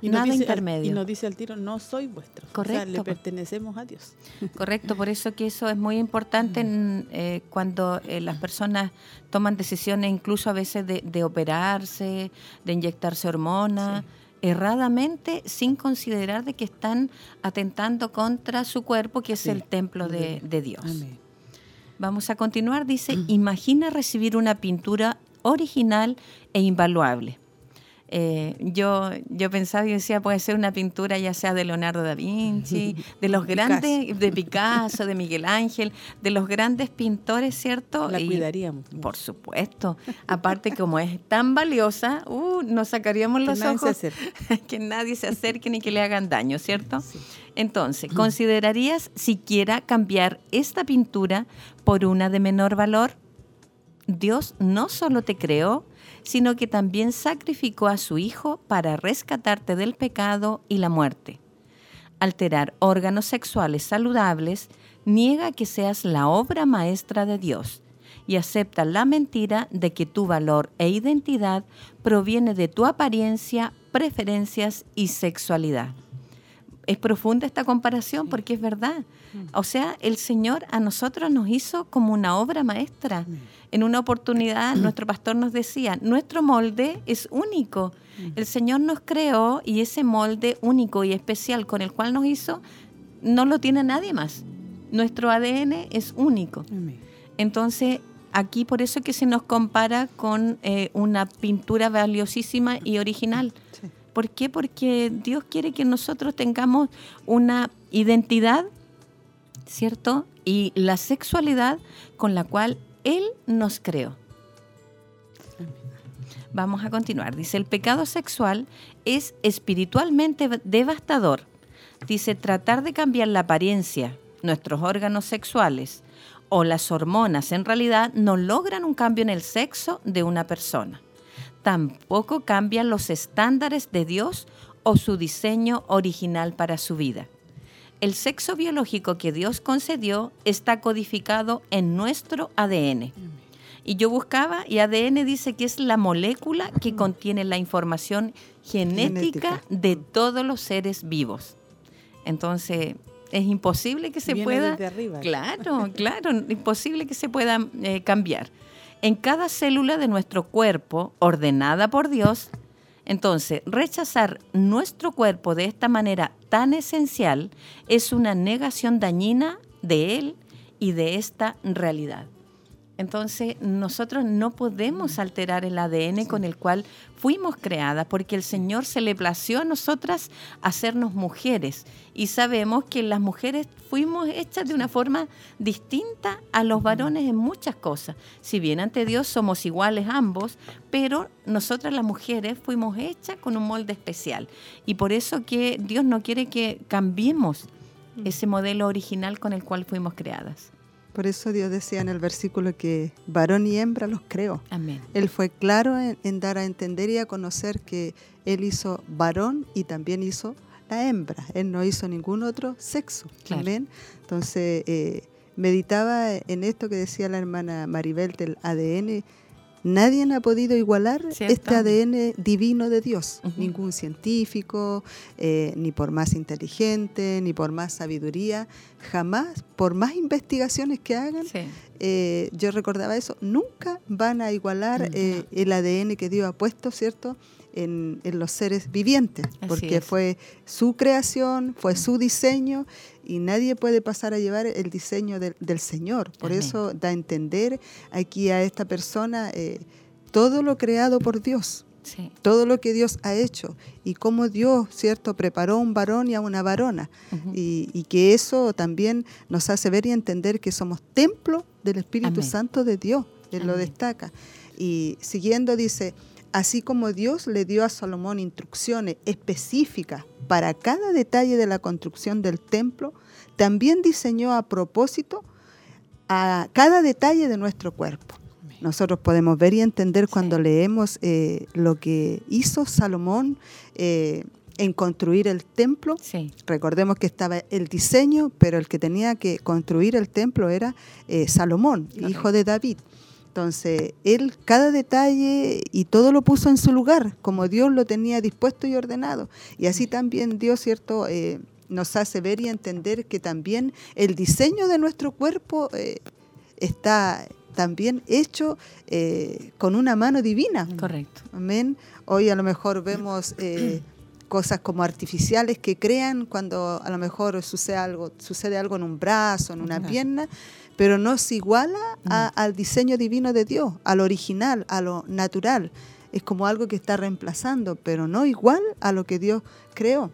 Y Nada intermedio. y nos dice al tiro, no soy vuestro. Correcto. le pertenecemos a Dios. Correcto, por eso que eso es muy importante eh, cuando eh, las personas toman decisiones incluso a veces de, operarse, de inyectarse hormonas erradamente sin considerar de que están atentando contra su cuerpo, que es el templo de, Dios. Vamos a continuar, dice, imagina recibir una pintura original e invaluable. Eh, yo, yo pensaba y decía, puede ser una pintura ya sea de Leonardo da Vinci, de los grandes, de Picasso, de Miguel Ángel, de los grandes pintores, ¿cierto? La cuidaríamos. Por supuesto. Aparte, como es tan valiosa, uh, nos sacaríamos los ojos. que nadie se acerque ni que le hagan daño, ¿cierto? Entonces, ¿considerarías siquiera cambiar esta pintura por una de menor valor? Dios no solo te creó, sino que también sacrificó a su Hijo para rescatarte del pecado y la muerte. Alterar órganos sexuales saludables niega que seas la obra maestra de Dios y acepta la mentira de que tu valor e identidad proviene de tu apariencia, preferencias y sexualidad. Es profunda esta comparación porque es verdad. O sea, el Señor a nosotros nos hizo como una obra maestra. En una oportunidad nuestro pastor nos decía, nuestro molde es único. El Señor nos creó y ese molde único y especial con el cual nos hizo, no lo tiene nadie más. Nuestro ADN es único. Entonces, aquí por eso que se nos compara con eh, una pintura valiosísima y original. ¿Por qué? Porque Dios quiere que nosotros tengamos una identidad, ¿cierto? Y la sexualidad con la cual Él nos creó. Vamos a continuar. Dice, el pecado sexual es espiritualmente devastador. Dice, tratar de cambiar la apariencia, nuestros órganos sexuales o las hormonas en realidad no logran un cambio en el sexo de una persona tampoco cambian los estándares de Dios o su diseño original para su vida. El sexo biológico que Dios concedió está codificado en nuestro ADN. Y yo buscaba y ADN dice que es la molécula que contiene la información genética, de todos los seres vivos. Entonces, es imposible que se pueda... Claro, claro, imposible que se pueda eh, cambiar. En cada célula de nuestro cuerpo, ordenada por Dios, entonces, rechazar nuestro cuerpo de esta manera tan esencial es una negación dañina de él y de esta realidad. Entonces, nosotros no podemos alterar el ADN con el cual fuimos creadas, porque el Señor se le plació a nosotras hacernos mujeres. Y sabemos que las mujeres fuimos hechas de una forma distinta a los varones en muchas cosas. Si bien ante Dios somos iguales ambos, pero nosotras las mujeres fuimos hechas con un molde especial. Y por eso que Dios no quiere que cambiemos ese modelo original con el cual fuimos creadas. Por eso Dios decía en el versículo que varón y hembra los creó. Amén. Él fue claro en, dar a entender y a conocer que Él hizo varón y también hizo la hembra. Él no hizo ningún otro sexo. Amén. Entonces, eh, meditaba en esto que decía la hermana Maribel del ADN Nadie ha podido igualar este ADN divino de Dios, ningún científico, eh, ni por más inteligente, ni por más sabiduría, jamás, por más investigaciones que hagan, eh, yo recordaba eso, nunca van a igualar eh, el ADN que Dios ha puesto, ¿cierto? En, los seres vivientes, porque fue su creación, fue su diseño y nadie puede pasar a llevar el diseño del, Señor. Por eso da a entender aquí a esta persona eh, todo lo creado por Dios. Todo lo que Dios ha hecho y cómo Dios, ¿cierto?, preparó un varón y a una varona. y, que eso también nos hace ver y entender que somos templo del Espíritu Santo de Dios. Él lo destaca. Y siguiendo dice, así como Dios le dio a Salomón instrucciones específicas para cada detalle de la construcción del templo, también diseñó a propósito a cada detalle de nuestro cuerpo. Nosotros podemos ver y entender cuando leemos eh, lo que hizo Salomón eh, en construir el templo. Recordemos que estaba el diseño, pero el que tenía que construir el templo era eh, Salomón, hijo de David. Entonces, él cada detalle y todo lo puso en su lugar, como Dios lo tenía dispuesto y ordenado. Y así también Dios, ¿cierto? Eh, nos hace ver y entender que también el diseño de nuestro cuerpo eh, está también hecho eh, con una mano divina. Correcto. Amén. Hoy a lo mejor vemos cosas como artificiales que crean cuando a lo mejor sucede algo, sucede algo en un brazo, en una pierna, pero no se iguala al diseño divino de Dios, al original, a lo natural. Es como algo que está reemplazando, pero no igual a lo que Dios creó.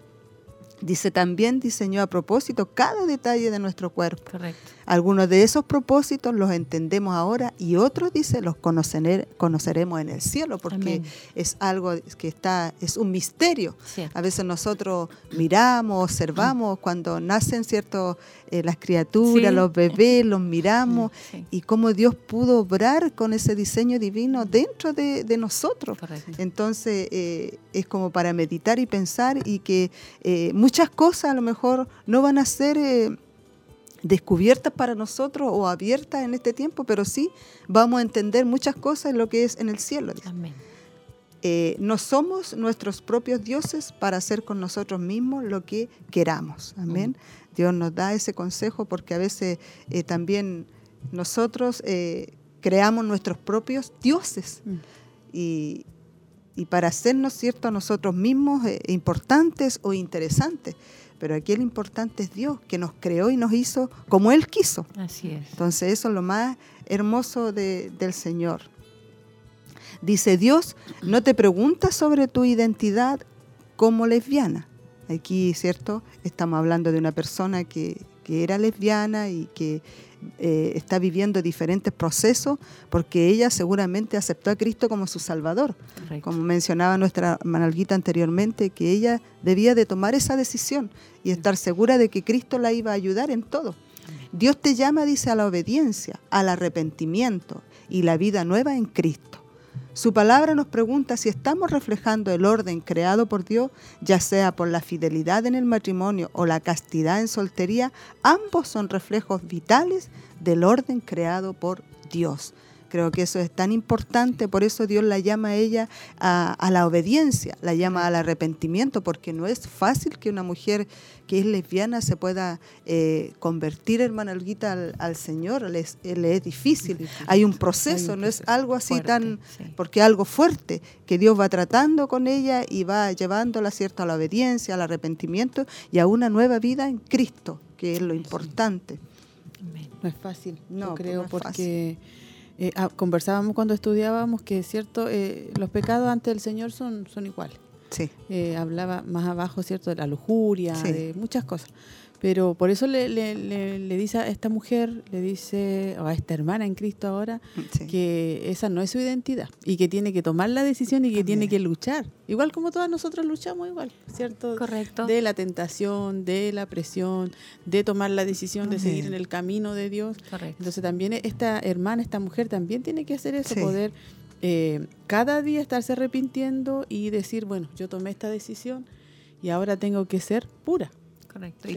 Dice, también diseñó a propósito cada detalle de nuestro cuerpo. Correcto. Algunos de esos propósitos los entendemos ahora y otros, dice, los conoceremos en el cielo, porque es algo que está, es un misterio. A veces nosotros miramos, observamos cuando nacen ciertos eh, las criaturas, los bebés, los miramos y cómo Dios pudo obrar con ese diseño divino dentro de, nosotros. Entonces eh, es como para meditar y pensar y que eh, muchas cosas a lo mejor no van a ser descubiertas para nosotros o abiertas en este tiempo, pero sí vamos a entender muchas cosas en lo que es en el cielo. Eh, no somos nuestros propios dioses para hacer con nosotros mismos lo que queramos. Amén. Dios nos da ese consejo porque a veces eh, también nosotros eh, creamos nuestros propios dioses. Mm. Y, y, para hacernos cierto a nosotros mismos importantes o interesantes pero aquí lo importante es Dios, que nos creó y nos hizo como Él quiso. Así es. Entonces eso es lo más hermoso del Señor. Dice Dios, no te preguntas sobre tu identidad como lesbiana. Aquí, ¿cierto? Estamos hablando de una persona que, que era lesbiana y que eh, está viviendo diferentes procesos porque ella seguramente aceptó a Cristo como su Salvador. Como mencionaba nuestra Manalguita anteriormente, que ella debía de tomar esa decisión y estar segura de que Cristo la iba a ayudar en todo. Dios te llama, dice, a la obediencia, al arrepentimiento y la vida nueva en Cristo. Su palabra nos pregunta si estamos reflejando el orden creado por Dios, ya sea por la fidelidad en el matrimonio o la castidad en soltería, ambos son reflejos vitales del orden creado por Dios. Creo que eso es tan importante, por eso Dios la llama a ella a, la obediencia, la llama al arrepentimiento, porque no es fácil que una mujer que es lesbiana se pueda eh, convertir, hermana Olguita, al, al Señor, le es, difícil. Hay un proceso, no es algo así tan, porque es algo fuerte, que Dios va tratando con ella y va llevándola cierto a la obediencia, al arrepentimiento y a una nueva vida en Cristo, que es lo importante. No es fácil, no, pues creo, porque... Eh, ah, conversábamos cuando estudiábamos que cierto eh, los pecados ante el Señor son, son iguales. Sí. Eh, hablaba más abajo, ¿cierto?, de la lujuria, de muchas cosas. Pero por eso le, le, le, dice a esta mujer, le dice, o a esta hermana en Cristo ahora, que esa no es su identidad y que tiene que tomar la decisión y que tiene que luchar. Igual como todas nosotros luchamos igual, ¿cierto? Correcto. De la tentación, de la presión, de tomar la decisión de seguir en el camino de Dios. Correcto. Entonces también esta hermana, esta mujer también tiene que hacer eso, poder eh, cada día estarse arrepintiendo y decir, bueno, yo tomé esta decisión y ahora tengo que ser pura. Correcto.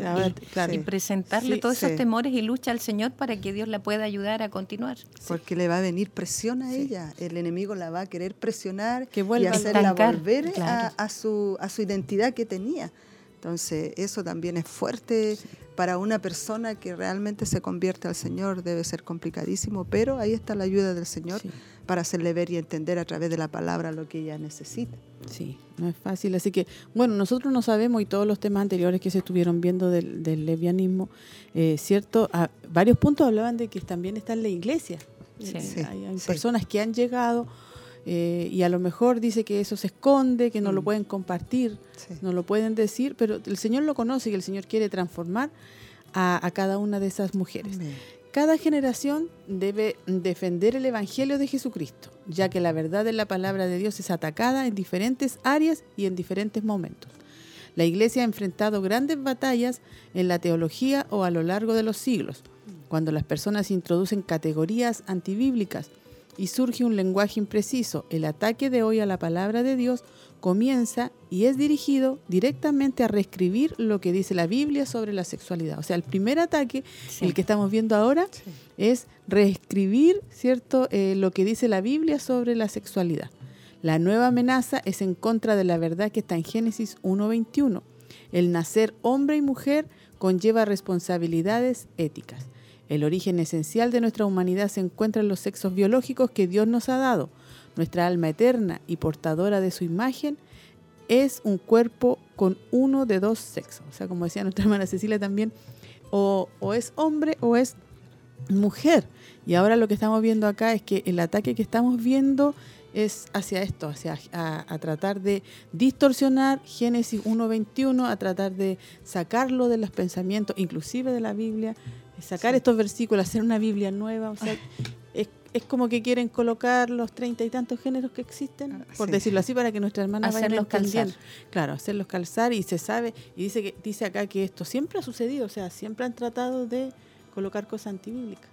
Y, presentarle todos esos temores y lucha al Señor para que Dios la pueda ayudar a continuar. Porque le va a venir presión a ella. El enemigo la va a querer presionar que y hacerla volver a, su, a su identidad que tenía. Entonces, eso también es fuerte para una persona que realmente se convierte al Señor. Debe ser complicadísimo, pero ahí está la ayuda del Señor para hacerle ver y entender a través de la palabra lo que ella necesita. Sí, no es fácil. Así que, bueno, nosotros no sabemos y todos los temas anteriores que se estuvieron viendo del, del lesbianismo, eh, ¿cierto? A varios puntos hablaban de que también está en la iglesia. Sí, eh, hay, personas que han llegado eh, y a lo mejor dice que eso se esconde, que no lo mm. pueden compartir, no lo pueden decir, pero el Señor lo conoce y el Señor quiere transformar a, cada una de esas mujeres. Cada generación debe defender el Evangelio de Jesucristo, ya que la verdad de la palabra de Dios es atacada en diferentes áreas y en diferentes momentos. La Iglesia ha enfrentado grandes batallas en la teología o a lo largo de los siglos, cuando las personas introducen categorías antibíblicas y surge un lenguaje impreciso. El ataque de hoy a la palabra de Dios comienza y es dirigido directamente a reescribir lo que dice la Biblia sobre la sexualidad. O sea, el primer ataque, el que estamos viendo ahora, es reescribir ¿cierto? Eh, lo que dice la Biblia sobre la sexualidad. La nueva amenaza es en contra de la verdad que está en Génesis 1.21. El nacer hombre y mujer conlleva responsabilidades éticas. El origen esencial de nuestra humanidad se encuentra en los sexos biológicos que Dios nos ha dado nuestra alma eterna y portadora de su imagen es un cuerpo con uno de dos sexos. O sea, como decía nuestra hermana Cecilia también, o, es hombre o es mujer. Y ahora lo que estamos viendo acá es que el ataque que estamos viendo es hacia esto, hacia a, tratar de distorsionar Génesis 1.21, a tratar de sacarlo de los pensamientos, inclusive de la Biblia, sacar estos versículos, hacer una Biblia nueva. O sea, es como que quieren colocar los treinta y tantos géneros que existen, ah, por decirlo así, para que nuestra hermana hacerlos calzar. Claro, hacerlos calzar y se sabe, y dice que dice acá que esto siempre ha sucedido, o sea, siempre han tratado de colocar cosas antibíblicas.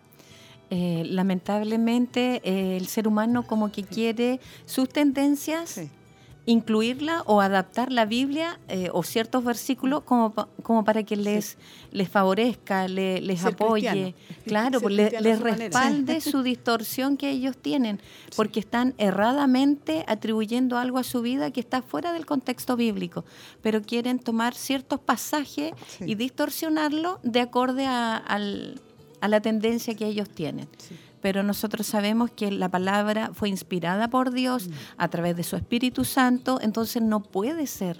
Eh, lamentablemente eh, el ser humano como que quiere sus tendencias incluirla o adaptar la Biblia eh, o ciertos versículos como, como para que les, les favorezca, les apoye, claro, les, respalde su distorsión que ellos tienen, porque están erradamente atribuyendo algo a su vida que está fuera del contexto bíblico, pero quieren tomar ciertos pasajes y distorsionarlo de acorde a, a la tendencia que ellos tienen pero nosotros sabemos que la palabra fue inspirada por Dios mm. a través de su Espíritu Santo, entonces no puede ser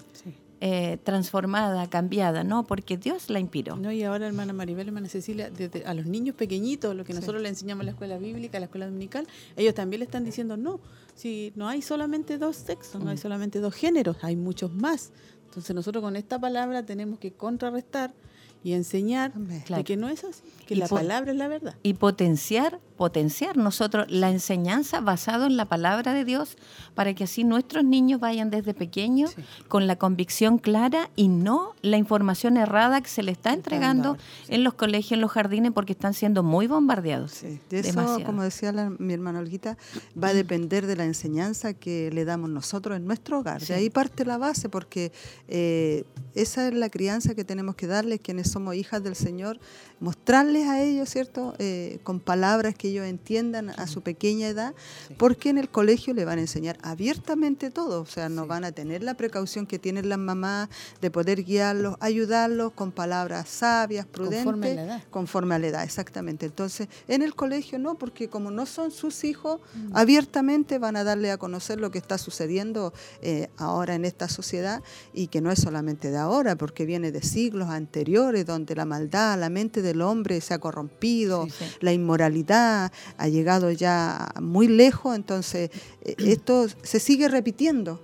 eh, transformada, cambiada, ¿no? Porque Dios la inspiró. No, y ahora, hermana Maribel, hermana Cecilia, desde a los niños pequeñitos, lo que nosotros le enseñamos en la escuela bíblica, en la escuela dominical, ellos también le están diciendo, no, si no hay solamente dos sexos, no hay mm. solamente dos géneros, hay muchos más. Entonces nosotros con esta palabra tenemos que contrarrestar y enseñar de que no es así, que Y la palabra es la verdad. y potenciar, potenciar nosotros la enseñanza basado en la palabra de Dios para que así nuestros niños vayan desde pequeños Sí. con la convicción clara y no la información errada que se le está entregando ahora, sí. en los colegios, en los jardines, porque están siendo muy bombardeados. Sí, de eso, Demasiado. como decía la- mi hermana Olguita, va a depender de la enseñanza que le damos nosotros en nuestro hogar. De ahí parte la base, porque eh, esa es la crianza que tenemos que darles, quienes somos hijas del Señor, mostrarles a ellos, ¿cierto? Eh, con palabras que ellos entiendan a su pequeña edad, porque en el colegio le van a enseñar abiertamente todo, o sea, no Sí. van a tener la precaución que tienen las mamás de poder guiarlos, ayudarlos con palabras sabias, prudentes Conforme a la edad. conforme a la edad, exactamente. Entonces, en el colegio no, porque como no son sus hijos, Mm. abiertamente van a darle a conocer lo que está sucediendo eh, ahora en esta sociedad y que no es solamente de ahora, porque viene de siglos anteriores, donde la maldad, la mente del hombre se ha corrompido, Sí, sí. la inmoralidad ha llegado ya muy lejos, entonces eh, esto se sigue repitiendo.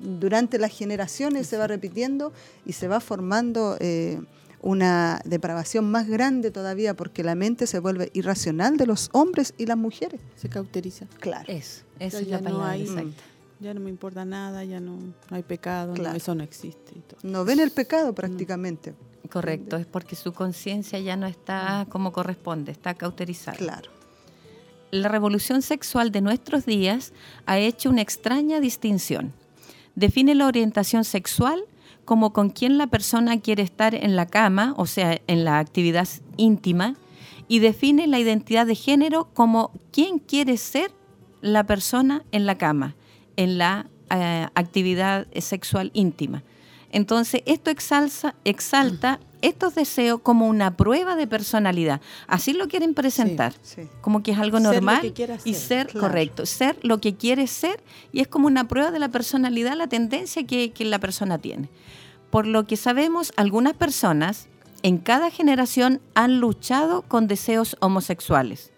Durante las generaciones se va repitiendo y se va formando eh, una depravación más grande todavía porque la mente se vuelve irracional de los hombres y las mujeres. Se cauteriza. Claro. Eso, esa Ya es la no hay- exacta. Ya no me importa nada, ya no, no hay pecado, no, eso no existe. y todo. No ven el pecado prácticamente. Correcto, es porque su conciencia ya no está como corresponde, está cauterizada. Claro. La revolución sexual de nuestros días ha hecho una extraña distinción. Define la orientación sexual como con quien la persona quiere estar en la cama, o sea, en la actividad íntima, y define la identidad de género como quién quiere ser la persona en la cama, en la eh, actividad sexual íntima. Entonces, esto exalza- exalta estos deseos como una prueba de personalidad. Así lo quieren presentar Sí. como que es algo Ser normal que y ser, ser claro. correcto, ser lo que quiere ser y es como una prueba de la personalidad, la tendencia que, que la persona tiene. Por lo que sabemos, algunas personas en cada generación han luchado con deseos homosexuales.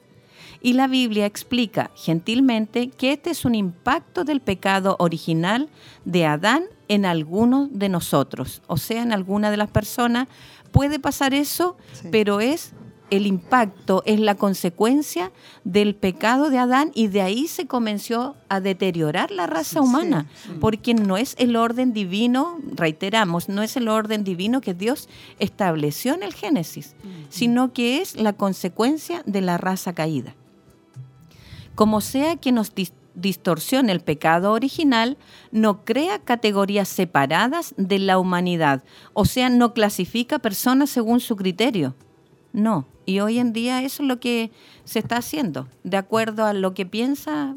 Y la Biblia explica gentilmente que este es un impacto del pecado original de Adán en algunos de nosotros, o sea, en alguna de las personas. Puede pasar eso, Sí. pero es el impacto, es la consecuencia del pecado de Adán y de ahí se comenzó a deteriorar la raza humana, sí. porque no es el orden divino, reiteramos, no es el orden divino que Dios estableció en el Génesis, sino que es la consecuencia de la raza caída. Como sea que nos dis- distorsione el pecado original, no crea categorías separadas de la humanidad, o sea, no clasifica personas según su criterio. No, y hoy en día eso es lo que se está haciendo, de acuerdo a lo que piensa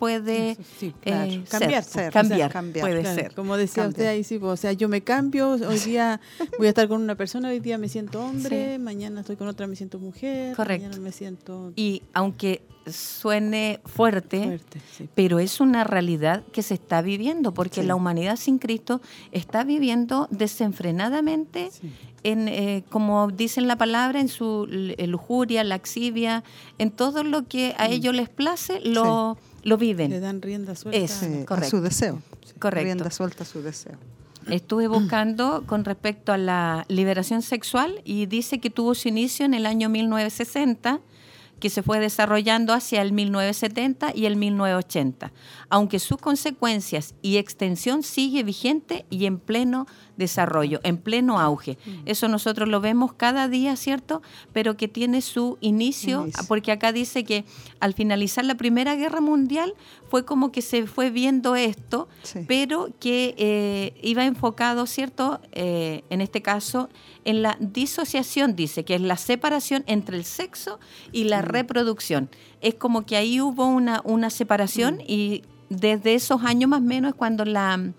puede Eso, sí, eh, ser, Cambiar, ser, cambiar, cambiar. puede Claro, ser. Como decía usted ahí, sí, pues, o sea, yo me cambio, hoy día voy a estar con una persona, hoy día me siento hombre, Sí. mañana estoy con otra, me siento mujer, Correcto. mañana me siento Y aunque suene fuerte, fuerte. sí. pero es una realidad que se está viviendo, porque Sí. la humanidad sin Cristo está viviendo desenfrenadamente, Sí. en, eh, como dicen la palabra, en su eh, lujuria, laxivia, en todo lo que a ellos les place, lo, lo Le viven. dan rienda suelta. Eso. Sí, a su deseo. Correcto. Rienda suelta a su deseo. Estuve buscando con respecto a la liberación sexual y dice que tuvo su inicio en el año 1960, que se fue desarrollando hacia el 1970 y el 1980, aunque sus consecuencias y extensión sigue vigente y en pleno desarrollo, en pleno auge. Eso nosotros lo vemos cada día, ¿cierto? Pero que tiene su inicio, Inicio. porque acá dice que al finalizar la Primera Guerra Mundial fue como que se fue viendo esto, Sí. pero que eh, iba enfocado, ¿cierto? Eh, en este caso, en la disociación, dice, que es la separación entre el sexo y la reproducción. Es como que ahí hubo una, una separación y desde esos años más o menos es cuando la,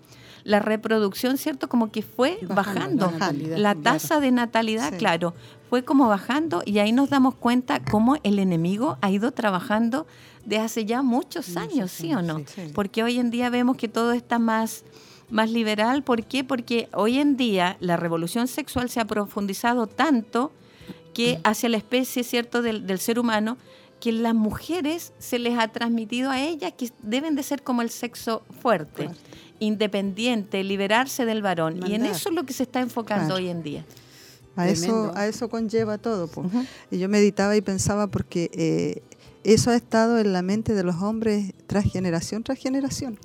la reproducción, ¿cierto? Como que fue Bajando bajando. la natalidad, La claro. tasa de natalidad, Sí. claro, fue como bajando y ahí nos damos cuenta cómo el enemigo ha ido trabajando de hace ya muchos años, ¿sí o no? sí. Porque hoy en día vemos que todo está más, más liberal. ¿Por qué? Porque hoy en día la revolución sexual se ha profundizado tanto que hacia la especie, ¿cierto?, del, del ser humano, que las mujeres se les ha transmitido a ellas que deben de ser como el sexo fuerte, independiente, liberarse del varón. Y en eso es lo que se está enfocando Claro. hoy en día. A eso, a eso conlleva todo. Y yo meditaba y pensaba porque eh, eso ha estado en la mente de los hombres tras generación tras generación.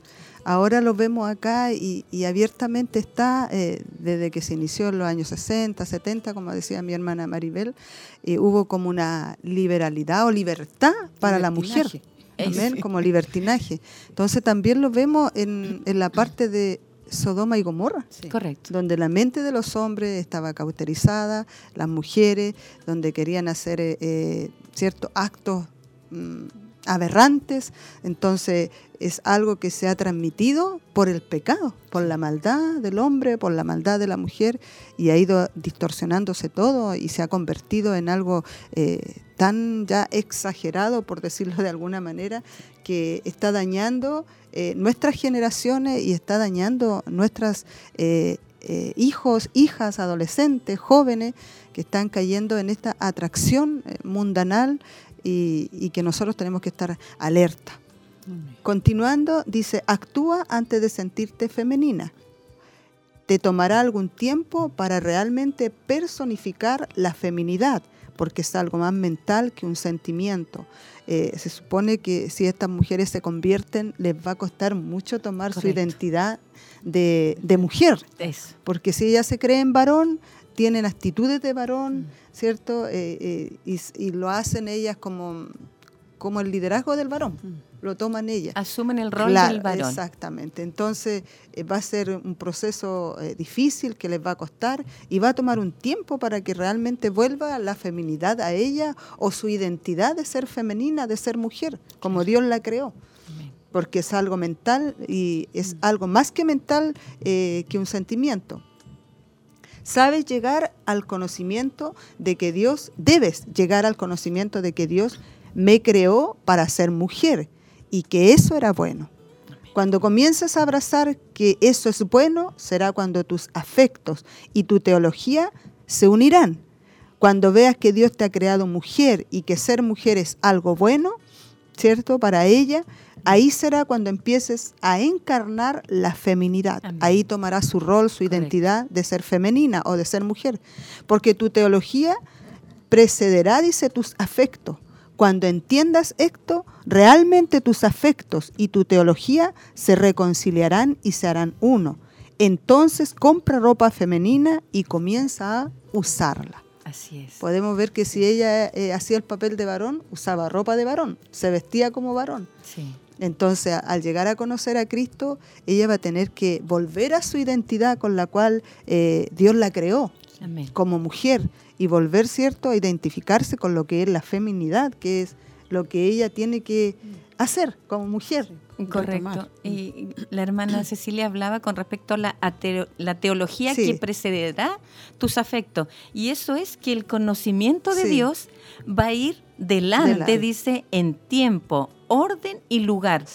Ahora lo vemos acá y, abiertamente está eh, desde que se inició en los años 60, 70, como decía mi hermana Maribel, eh, hubo como una liberalidad o libertad para la mujer. Amén, como libertinaje. Entonces también lo vemos en, en la parte de Sodoma y Gomorra. Correcto. Donde la mente de los hombres estaba cauterizada, las mujeres, donde querían hacer eh, ciertos actos mm, aberrantes. Entonces es algo que se ha transmitido por el pecado, por la maldad del hombre, por la maldad de la mujer, y ha ido distorsionándose todo y se ha convertido en algo eh, tan ya exagerado, por decirlo de alguna manera, que está dañando eh, nuestras generaciones y está dañando nuestras eh, hijos, hijas, adolescentes, jóvenes que están cayendo en esta atracción mundanal y, que nosotros tenemos que estar alerta. Continuando, dice, actúa antes de sentirte femenina. Te tomará algún tiempo para realmente personificar la feminidad, porque es algo más mental que un sentimiento. Eh, se supone que si estas mujeres se convierten, les va a costar mucho tomar su identidad de, mujer. Porque si ellas se creen varón, tienen actitudes de varón, mm. ¿cierto? Eh, eh, y, lo hacen ellas como, como el liderazgo del varón. Mm. Lo toman ellas. Asumen el rol del varón. Exactamente. Entonces eh, va a ser un proceso difícil que les va a costar y va a tomar un tiempo para que realmente vuelva la feminidad a ella o su identidad de ser femenina, de ser mujer, como Dios la creó porque es algo mental y es mm. algo más que mental que un sentimiento. Sabes llegar al conocimiento de que Dios, debes llegar al conocimiento de que Dios me creó para ser mujer y que eso era bueno. Cuando comienzas a abrazar que eso es bueno, será cuando tus afectos y tu teología se unirán. Cuando veas que Dios te ha creado mujer y que ser mujer es algo bueno, ¿cierto? Para ella, Ahí será cuando empieces a encarnar la feminidad. Ahí tomará su rol, su identidad de ser femenina o de ser mujer. Porque tu teología precederá, dice, tus afectos. Cuando entiendas esto, realmente tus afectos y tu teología se reconciliarán y se harán uno. Entonces compra ropa femenina y comienza a usarla. Así es. Podemos ver que si ella eh, hacía el papel de varón, usaba ropa de varón, se vestía como varón. Sí. Entonces, al llegar a conocer a Cristo, ella va a tener que volver a su identidad con la cual eh, Dios la creó como mujer y volver, ¿cierto?, a identificarse con lo que es la feminidad, que es lo que ella tiene que hacer como mujer. Correcto. Y la hermana Cecilia hablaba con respecto a la, la teología que precederá tus afectos. Y eso es que el conocimiento de Dios va a ir delante, dice, en tiempo, orden y lugar.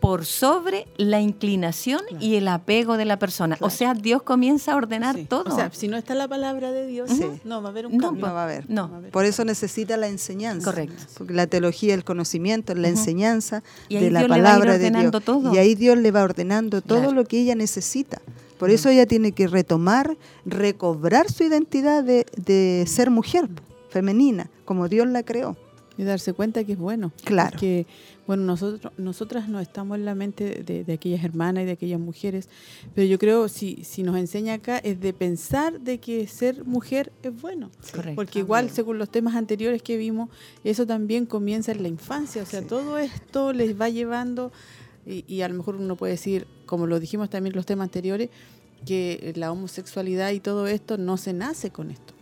Por sobre la inclinación y el apego de la persona. O sea, Dios comienza a ordenar todo. O sea, si no está la palabra de Dios, no va a haber un cambio. No, va a haber. No. Por eso necesita la enseñanza. Correcto. Porque la teología, el conocimiento, la enseñanza de la palabra de Dios. Todo. Y ahí Dios le va ordenando todo lo que ella necesita. Por eso ella tiene que retomar, recobrar su identidad de, de ser mujer femenina, como Dios la creó. Y darse cuenta que es bueno. Claro. Que, bueno, nosotros, nosotras no estamos en la mente de, aquellas hermanas y de aquellas mujeres, pero yo creo si, si nos enseña acá es de pensar de que ser mujer es bueno. Correcto. Porque igual, según los temas anteriores que vimos, eso también comienza en la infancia. O sea, todo esto les va llevando, y, y a lo mejor uno puede decir, como lo dijimos también en los temas anteriores, que la homosexualidad y todo esto no se nace con esto,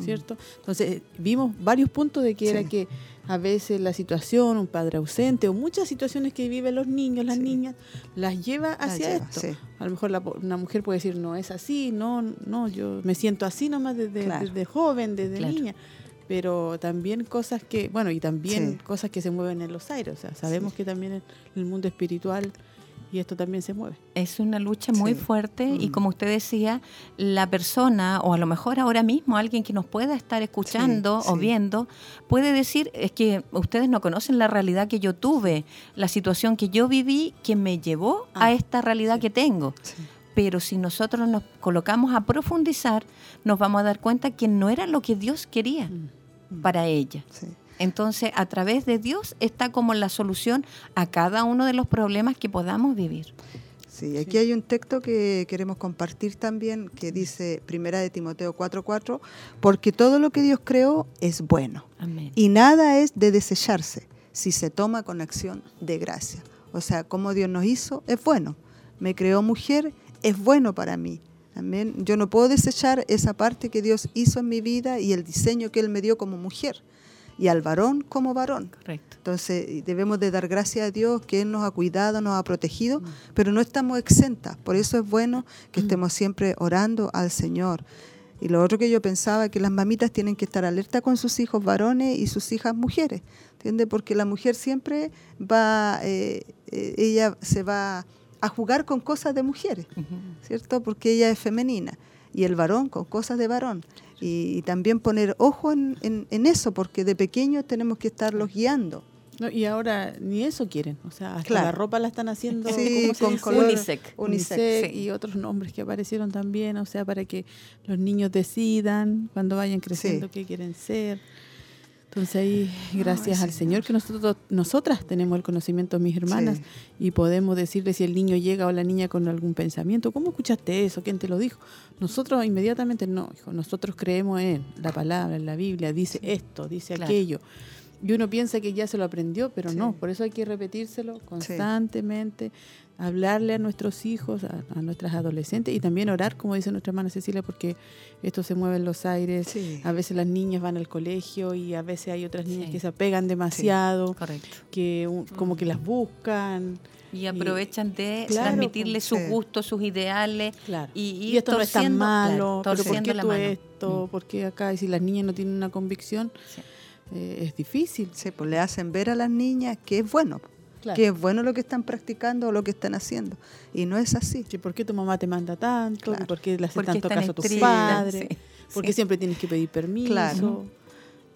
¿cierto? Entonces vimos varios puntos de que era que a veces la situación, un padre ausente o muchas situaciones que viven los niños, las niñas, las lleva hacia esto. A lo mejor una mujer puede decir, no es así, no, no, yo me siento así nomás desde, joven, desde niña pero también cosas que, bueno, y también cosas que se mueven en los aires, o sea, sabemos que también en el mundo espiritual y esto también se mueve. Es una lucha muy fuerte y mm. como usted decía, la persona o a lo mejor ahora mismo alguien que nos pueda estar escuchando o viendo puede decir, es que ustedes no conocen la realidad que yo tuve, la situación que yo viví que me llevó a ah, esta realidad que tengo pero si nosotros nos colocamos a profundizar, nos vamos a dar cuenta que no era lo que Dios quería Mm. para ella. Sí. Entonces, a través de Dios está como la solución a cada uno de los problemas que podamos vivir. Sí, aquí hay un texto que queremos compartir también que dice Primera de Timoteo 4:4, porque todo lo que Dios creó es bueno Amén. y nada es de desecharse si se toma con acción de gracia. O sea, como Dios nos hizo es bueno. Me creó mujer, es bueno para mí. Amén. Yo no puedo desechar esa parte que Dios hizo en mi vida y el diseño que Él me dio como mujer y al varón como varón. Correcto. Entonces debemos de dar gracias a Dios que Él nos ha cuidado, nos ha protegido, pero no estamos exentas. Por eso es bueno que estemos siempre orando al Señor. Y lo otro que yo pensaba que las mamitas tienen que estar alerta con sus hijos varones y sus hijas mujeres, ¿entiendes? Porque la mujer siempre va, eh, eh, ella se va a jugar con cosas de mujeres, Ujú. ¿cierto? Porque ella es femenina y el varón con cosas de varón. Y, y también poner ojo en, en- en eso, porque de pequeños tenemos que estarlos guiando. No, y ahora ni eso quieren, o sea, hasta Claro. la ropa la están haciendo Sí, ¿cómo se con color Unisex. unisex, Unisex sí. y otros nombres que aparecieron también, o sea, para que los niños decidan cuando vayan creciendo Sí. qué quieren ser. Entonces ahí, gracias Ay, al Señor que nosotros nosotras tenemos el conocimiento, mis hermanas, y podemos decirle si el niño llega o la niña con algún pensamiento, ¿cómo escuchaste eso? ¿Quién te lo dijo? Nosotros inmediatamente no, hijo, nosotros creemos en la palabra, en la Biblia, dice esto, dice Claro. aquello. Y uno piensa que ya se lo aprendió, pero Sí. no, por eso hay que repetírselo constantemente, hablarle a nuestros hijos, a, a nuestras adolescentes y también orar, como dice nuestra hermana Cecilia, porque esto se mueve en los aires. Sí. A veces las niñas van al colegio y a veces hay otras niñas Sí. que se apegan demasiado, Correcto. que un- como que las buscan. Y aprovechan de Claro, transmitirle pues, sus sí. gustos, sus ideales. Claro. Y, esto no es tan malo, claro, pero ¿por qué la tú mano. esto? Mm. ¿Por qué acá? Y si las niñas no tienen una convicción, Sí. eh, es difícil. Sí, pues le hacen ver a las niñas que es bueno, Claro. que es bueno lo que están practicando o lo que están haciendo. Y no es así. Sí, ¿Por qué tu mamá te manda tanto? Claro. ¿Por qué le hace Porque tanto caso a tus padres? sí, ¿Por qué sí. siempre tienes que pedir permiso? Claro.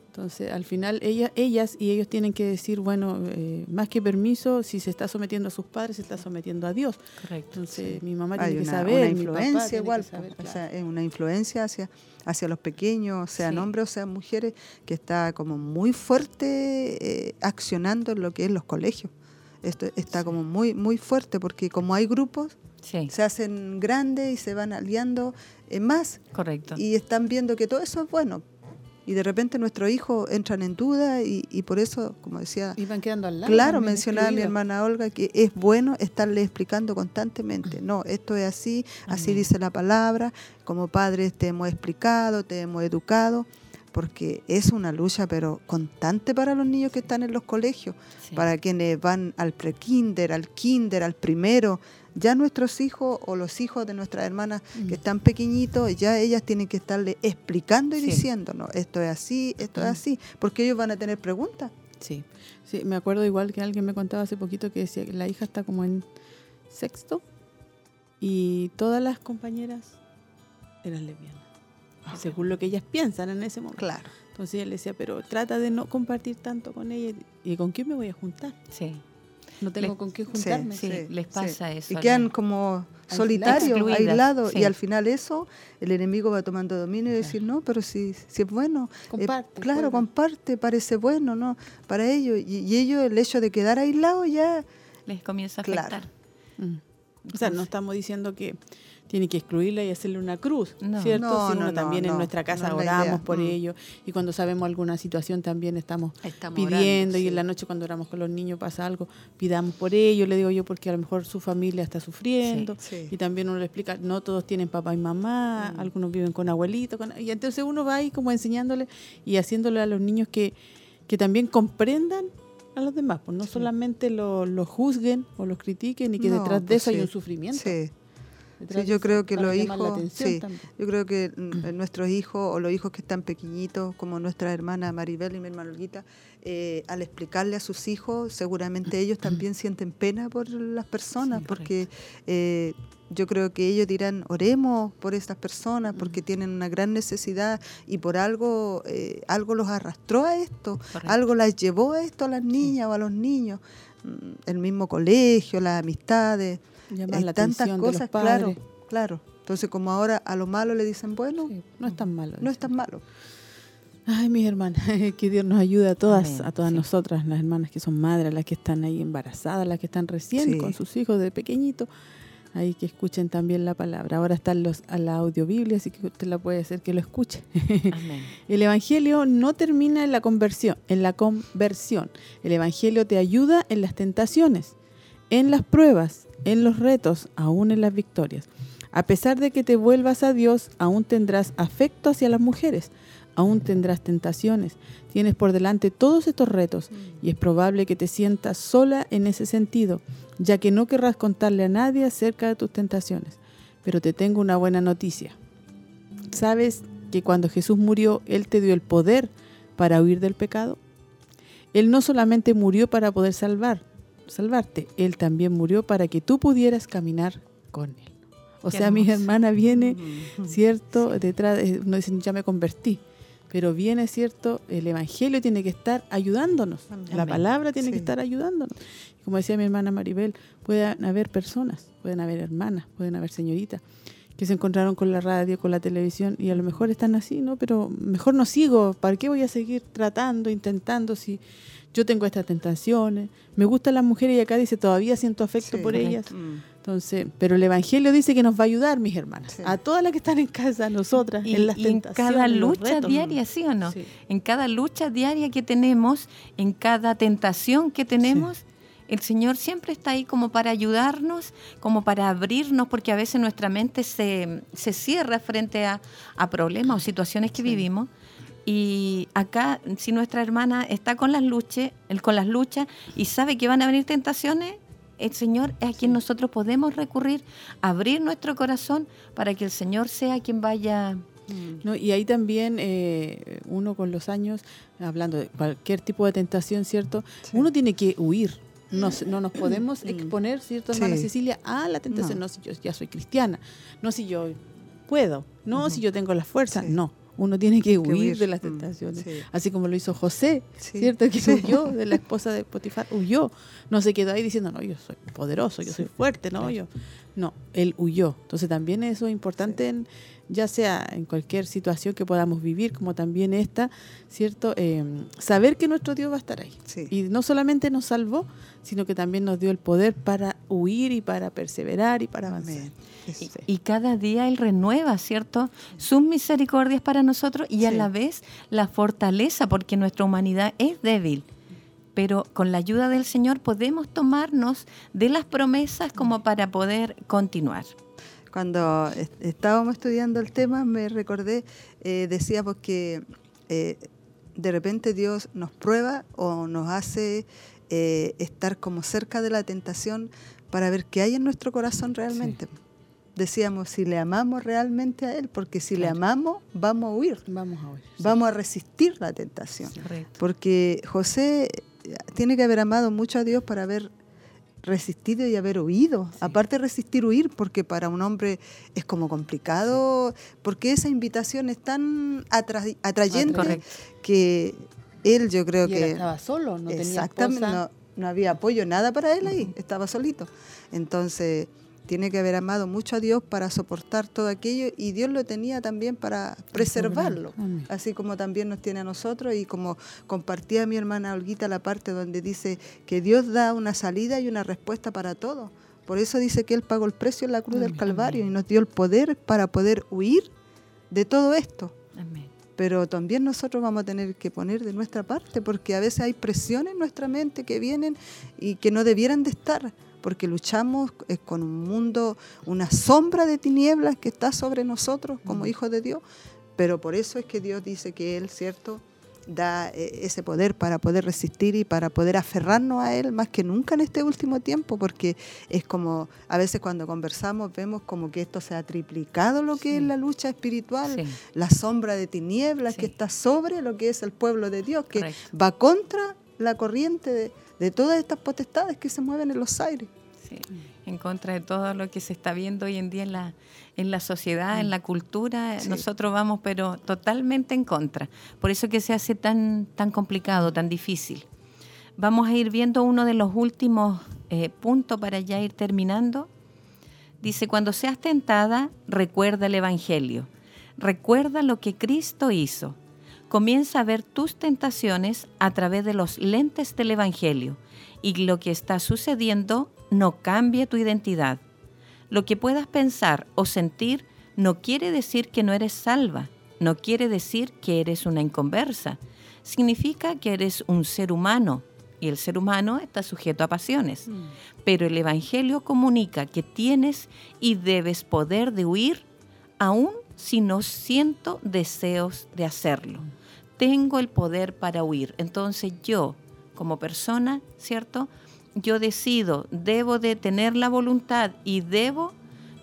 Entonces, al final, ella, ellas y ellos tienen que decir, bueno, eh, más que permiso, si se está sometiendo a sus padres, se está sometiendo a Dios. Correcto. Entonces, mi mamá Hay tiene que una, saber, una mi papá influencia igual, que saber, o claro. sea, es una influencia hacia, hacia los pequeños, sean Sí. hombres o sean mujeres, que está como muy fuerte eh, accionando en lo que es los colegios. Esto está como muy, muy fuerte porque como hay grupos, Sí, se hacen grandes y se van aliando eh, más correcto. y están viendo que todo eso es bueno. Y de repente nuestros hijos entran en duda y, y por eso, como decía, Y van quedando al lado. claro, mencionaba mi hermana Olga que es bueno estarle explicando constantemente. No, esto es así, así Amén. dice la palabra. Como padres te hemos explicado, te hemos educado, porque es una lucha, pero constante para los niños que están en los colegios, Sí. para quienes van al pre-kinder, al kinder, al primero. Ya nuestros hijos o los hijos de nuestras hermanas que están pequeñitos, ya ellas tienen que estarle explicando y Sí. diciéndonos, esto es así, esto es así, porque ellos van a tener preguntas. Sí. sí, me acuerdo igual que alguien me contaba hace poquito que decía que la hija está como en sexto y todas las compañeras eran lesbianas. Según lo que ellas piensan en ese momento. Claro. Entonces ella le decía, pero trata de no compartir tanto con ella. ¿Y con quién me voy a juntar? Sí, No tengo Les- con qué Sí, juntarme. sí. les pasa eso Y quedan como solitarios, aislados, sí. y al final eso, el enemigo va tomando dominio y decir, no, pero si, si es bueno, eh, Comparte, claro, comparte, parece bueno, ¿no? Para ellos, y, y ellos el hecho de quedar aislados ya, les comienza a Claro. afectar. Mm. O sea, no estamos diciendo que tiene que excluirla y hacerle una cruz, No. ¿cierto? No, Si no, uno no, también en nuestra casa oramos por Mm. ello y cuando sabemos alguna situación también estamos, Estamos pidiendo orando, y sí. en la noche cuando oramos con los niños pasa algo, pidamos por ello, le digo yo porque a lo mejor su familia está sufriendo Sí, sí. y también uno le explica, no todos tienen papá y mamá, Mm. algunos viven con abuelitos, con- y entonces uno va ahí como enseñándole y haciéndole a los niños que, que también comprendan a los demás, pues no solamente lo, lo juzguen o los critiquen y que No, detrás de pues eso hay un sufrimiento. Sí. Yo creo que los hijos, sí, yo creo que nuestros hijos o los hijos que están pequeñitos, como nuestra hermana Maribel y mi hermana Olguita, eh, al explicarle a sus hijos, seguramente ellos también sienten pena por las personas, Sí, porque eh, yo creo que ellos dirán, oremos por estas personas, porque tienen una gran necesidad y por algo, eh, algo los arrastró a esto, Correcto. algo las llevó a esto a las niñas o a los niños, Mm, el mismo colegio, las amistades. Llamar Hay la tantas cosas, claro, Claro. Entonces, como ahora a lo malo le dicen, bueno, no es tan malo. No es tan malo. Ay, mis hermanas, que Dios nos ayude a todas, a todas nosotras, las hermanas que son madres, las que están ahí embarazadas, las que están recién con sus hijos de pequeñito, ahí que escuchen también la palabra. Ahora están los a la audiobiblia, así que usted la puede hacer que lo escuche. El evangelio no termina en la conversión, en la conversión. El evangelio te ayuda en las tentaciones, en las pruebas, en los retos, aún en las victorias. A pesar de que te vuelvas a Dios, aún tendrás afecto hacia las mujeres aún tendrás tentaciones. Tienes por delante todos estos retos y es probable que te sientas sola en ese sentido, ya que no querrás contarle a nadie acerca de tus tentaciones. Pero te tengo una buena noticia. ¿Sabes que cuando Jesús murió, Él te dio el poder para huir del pecado? Él no solamente murió para poder salvar, salvarte, Él también murió para que tú pudieras caminar con Él. O sea, mi hermana viene, ¿cierto? Detrás, no dicen, ya me convertí pero viene cierto, el Evangelio tiene que estar ayudándonos, la palabra tiene que estar ayudándonos. Como decía mi hermana Maribel, pueden haber personas, pueden haber hermanas, pueden haber señoritas que se encontraron con la radio, con la televisión y a lo mejor están así, ¿no? Pero mejor no sigo, ¿para qué voy a seguir tratando, intentando si yo tengo estas tentaciones? Me gustan las mujeres y acá dice, todavía siento afecto por ellas. Mm. Entonces, pero el Evangelio dice que nos va a ayudar, mis hermanas, a todas las que están en casa, a nosotras, en las tentaciones. En cada lucha diaria, ¿sí o no? En cada lucha diaria que tenemos, en cada tentación que tenemos, el Señor siempre está ahí como para ayudarnos, como para abrirnos, porque a veces nuestra mente se, cierra frente a, problemas o situaciones que vivimos. Y acá, si nuestra hermana está con las luchas, con las luchas y sabe que van a venir tentaciones, el Señor es a quien nosotros podemos recurrir, abrir nuestro corazón para que el Señor sea quien vaya. Mm. No, y ahí también eh, uno con los años, hablando de cualquier tipo de tentación, ¿cierto? Uno tiene que huir. No, no nos podemos mm. exponer, ¿cierto, hermana Cecilia, a la tentación? No. si yo ya soy cristiana, no si yo puedo, no si yo tengo la fuerza, no uno tiene que huir, de las mm, tentaciones. Así como lo hizo José, ¿cierto? Que huyó de la esposa de Potifar, huyó. No se quedó ahí diciendo, no, yo soy poderoso, yo soy fuerte, no, yo. No, él huyó. Entonces también eso es importante, en, ya sea en cualquier situación que podamos vivir, como también esta, ¿cierto? Eh, saber que nuestro Dios va a estar ahí. Y no solamente nos salvó, sino que también nos dio el poder para huir y para perseverar y para avanzar. Y, cada día Él renueva, ¿cierto? Sus misericordias para nosotros y a la vez la fortaleza, porque nuestra humanidad es débil. Pero con la ayuda del Señor podemos tomarnos de las promesas como para poder continuar. Cuando estábamos estudiando el tema, me recordé, eh, decía porque eh, de repente Dios nos prueba o nos hace eh, estar como cerca de la tentación para ver qué hay en nuestro corazón realmente decíamos, si le amamos realmente a Él, porque si le amamos, vamos a huir. Vamos a huir. Vamos a resistir la tentación. porque José eh, tiene que haber amado mucho a Dios para haber resistido y haber huido. Aparte de resistir, huir, porque para un hombre es como complicado, porque esa invitación es tan atrayente que él yo creo que... estaba solo, no exactamente, No, no había apoyo, nada para él ahí, estaba solito. Entonces tiene que haber amado mucho a Dios para soportar todo aquello y Dios lo tenía también para preservarlo, así como también nos tiene a nosotros y como compartía mi hermana Olguita la parte donde dice que Dios da una salida y una respuesta para todo. Por eso dice que Él pagó el precio en la cruz del Calvario y nos dio el poder para poder huir de todo esto. Pero también nosotros vamos a tener que poner de nuestra parte porque a veces hay presiones en nuestra mente que vienen y que no debieran de estar porque luchamos eh, con un mundo, una sombra de tinieblas que está sobre nosotros como hijos de Dios, pero por eso es que Dios dice que Él, ¿cierto?, da eh, ese poder para poder resistir y para poder aferrarnos a Él más que nunca en este último tiempo, porque es como, a veces cuando conversamos vemos como que esto se ha triplicado lo que es la lucha espiritual, la sombra de tinieblas que está sobre lo que es el pueblo de Dios, que va contra la corriente de, de todas estas potestades que se mueven en los aires. Sí, en contra de todo lo que se está viendo hoy en día en la, en la sociedad, en la cultura, nosotros vamos pero totalmente en contra. Por eso que se hace tan, tan complicado, tan difícil. Vamos a ir viendo uno de los últimos eh, puntos para ya ir terminando. Dice, cuando seas tentada, recuerda el Evangelio. Recuerda lo que Cristo hizo. Comienza a ver tus tentaciones a través de los lentes del Evangelio y lo que está sucediendo no cambia tu identidad. Lo que puedas pensar o sentir no quiere decir que no eres salva, no quiere decir que eres una inconversa. Significa que eres un ser humano y el ser humano está sujeto a pasiones. Mm. Pero el Evangelio comunica que tienes y debes poder de huir aún si no siento deseos de hacerlo. Tengo el poder para huir. Entonces yo, como persona, ¿cierto? Yo decido, debo de tener la voluntad y debo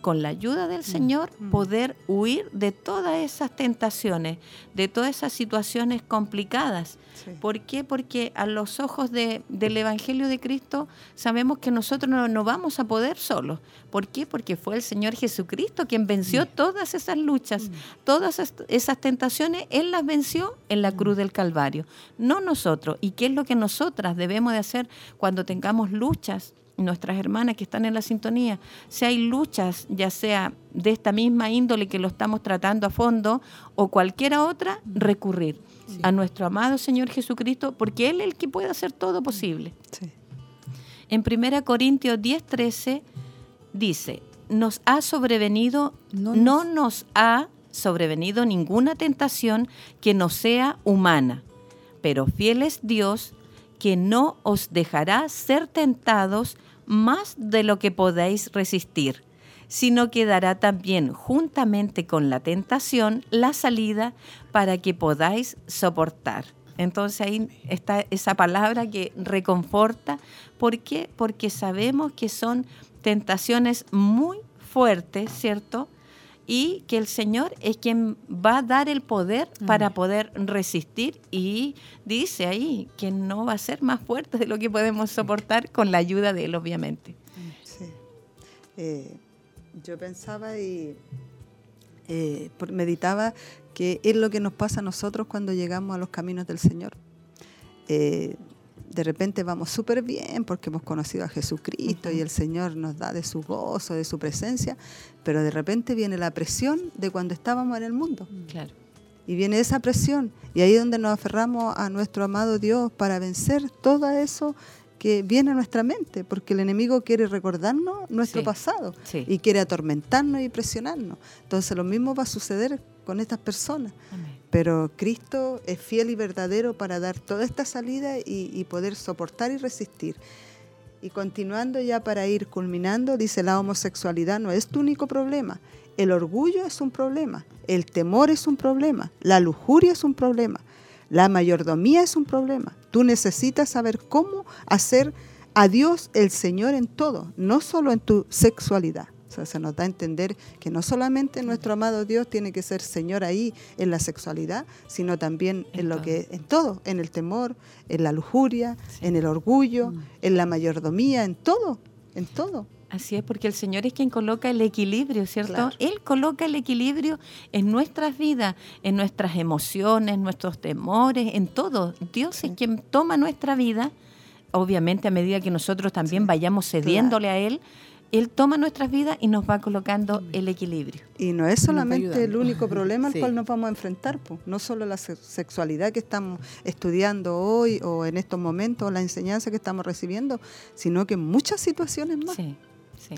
con la ayuda del mm, Señor, mm. poder huir de todas esas tentaciones, de todas esas situaciones complicadas. ¿Por qué? Porque a los ojos del Evangelio de Cristo sabemos que nosotros no, vamos a poder solos. ¿Por qué? Porque fue el Señor Jesucristo quien venció mm. todas esas luchas, todas esas tentaciones, Él las venció en la cruz del Calvario, no nosotros. ¿Y qué es lo que nosotras debemos de hacer cuando tengamos luchas? Nuestras hermanas que están en la sintonía, si hay luchas, ya sea de esta misma índole que lo estamos tratando a fondo o cualquiera otra, recurrir a nuestro amado Señor Jesucristo, porque Él es el que puede hacer todo posible. En 1 Corintios 10:13 dice, nos ha sobrevenido, no no nos ha sobrevenido ninguna tentación que no sea humana, pero fiel es Dios que no os dejará ser tentados más de lo que podáis resistir, sino que dará también juntamente con la tentación la salida para que podáis soportar. Entonces ahí está esa palabra que reconforta. ¿Por qué? Porque sabemos que son tentaciones muy fuertes, ¿cierto? Y que el Señor es quien va a dar el poder para poder resistir y dice ahí que no va a ser más fuerte de lo que podemos soportar con la ayuda de Él, obviamente. Sí. Eh, yo pensaba y eh, meditaba que es lo que nos pasa a nosotros cuando llegamos a los caminos del Señor. Eh, de repente vamos súper bien porque hemos conocido a Jesucristo y el Señor nos da de su gozo, de su presencia, pero de repente viene la presión de cuando estábamos en el mundo. Mm. Claro. Y viene esa presión y ahí es donde nos aferramos a nuestro amado Dios para vencer todo eso que viene a nuestra mente, porque el enemigo quiere recordarnos nuestro pasado y quiere atormentarnos y presionarnos. Entonces lo mismo va a suceder con estas personas. Pero Cristo es fiel y verdadero para dar toda esta salida y, poder soportar y resistir. Y continuando ya para ir culminando, dice la homosexualidad no es tu único problema. El orgullo es un problema, el temor es un problema, la lujuria es un problema, la mayordomía es un problema. Tú necesitas saber cómo hacer a Dios el Señor en todo, no solo en tu sexualidad se nos da a entender que no solamente nuestro amado Dios tiene que ser Señor ahí en la sexualidad, sino también en, lo que en todo, en el temor, en la lujuria, en el orgullo, mm. en la mayordomía, en todo, en todo. Así es, porque el Señor es quien coloca el equilibrio, ¿cierto? Él coloca el equilibrio en nuestras vidas, en nuestras emociones, nuestros temores, en todo. Dios es quien toma nuestra vida, obviamente a medida que nosotros también vayamos cediéndole a Él, él toma nuestras vidas y nos va colocando el equilibrio. Y no es solamente el único problema al cual nos vamos a enfrentar, pues. no solo la sexualidad que estamos estudiando hoy o en estos momentos, la enseñanza que estamos recibiendo, sino que muchas situaciones más. Sí, sí.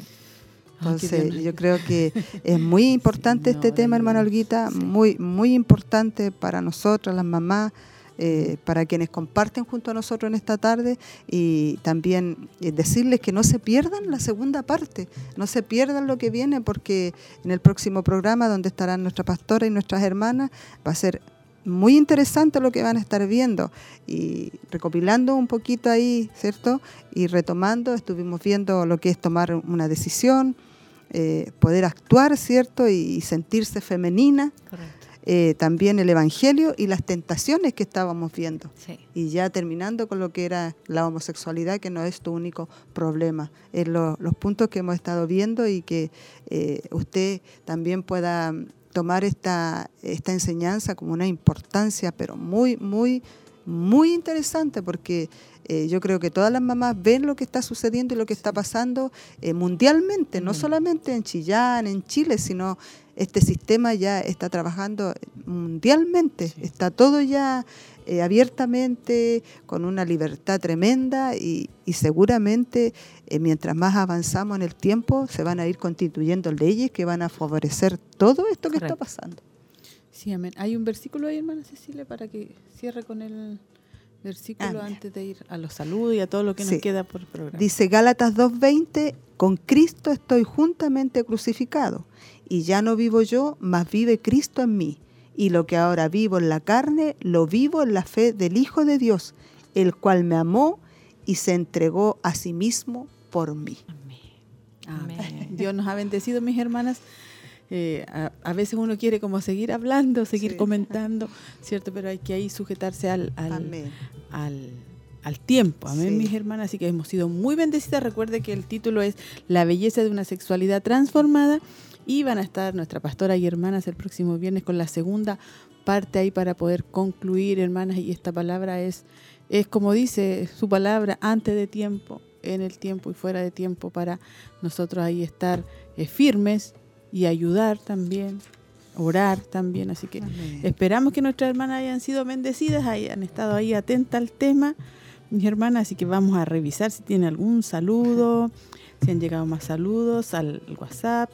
Entonces, yo creo que es muy importante este tema, hermano Olguita, muy, muy importante para nosotros, las mamás, eh, para quienes comparten junto a nosotros en esta tarde y también eh, decirles que no se pierdan la segunda parte, no se pierdan lo que viene porque en el próximo programa donde estarán nuestra pastora y nuestras hermanas va a ser muy interesante lo que van a estar viendo y recopilando un poquito ahí, ¿cierto? Y retomando, estuvimos viendo lo que es tomar una decisión, eh, poder actuar, ¿cierto? Y, sentirse femenina. Correcto. Eh, también el Evangelio y las tentaciones que estábamos viendo. Y ya terminando con lo que era la homosexualidad, que no es tu único problema. Es los puntos que hemos estado viendo y que eh, usted también pueda tomar esta, esta enseñanza como una importancia, pero muy, muy muy interesante porque eh, yo creo que todas las mamás ven lo que está sucediendo y lo que está pasando eh, mundialmente, no solamente en Chillán, en Chile, sino este sistema ya está trabajando mundialmente, está todo ya eh, abiertamente, con una libertad tremenda y, seguramente mientras más avanzamos en el tiempo se van a ir constituyendo leyes que van a favorecer todo esto que está pasando. Sí, amén. Hay un versículo ahí, hermana Cecilia, para que cierre con el versículo antes de ir a los saludos y a todo lo que nos queda por programa. Dice Gálatas 2.20, con Cristo estoy juntamente crucificado, y ya no vivo yo, mas vive Cristo en mí. Y lo que ahora vivo en la carne, lo vivo en la fe del Hijo de Dios, el cual me amó y se entregó a sí mismo por mí. Amén. Dios nos ha bendecido, mis hermanas. Eh, a, veces uno quiere como seguir hablando, seguir comentando, ¿cierto? Pero hay que ahí sujetarse al, al, tiempo. Amén, mis hermanas. Así que hemos sido muy bendecidas. Recuerde que el título es La belleza de una sexualidad transformada. Y van a estar nuestra pastora y hermanas el próximo viernes con la segunda parte ahí para poder concluir, hermanas. Y esta palabra es, es como dice su palabra, antes de tiempo, en el tiempo y fuera de tiempo, para nosotros ahí estar eh, firmes y ayudar también, orar también. Así que esperamos que nuestras hermanas hayan sido bendecidas, hayan estado ahí atentas al tema, mis hermanas. Así que vamos a revisar si tiene algún saludo, si han llegado más saludos al WhatsApp.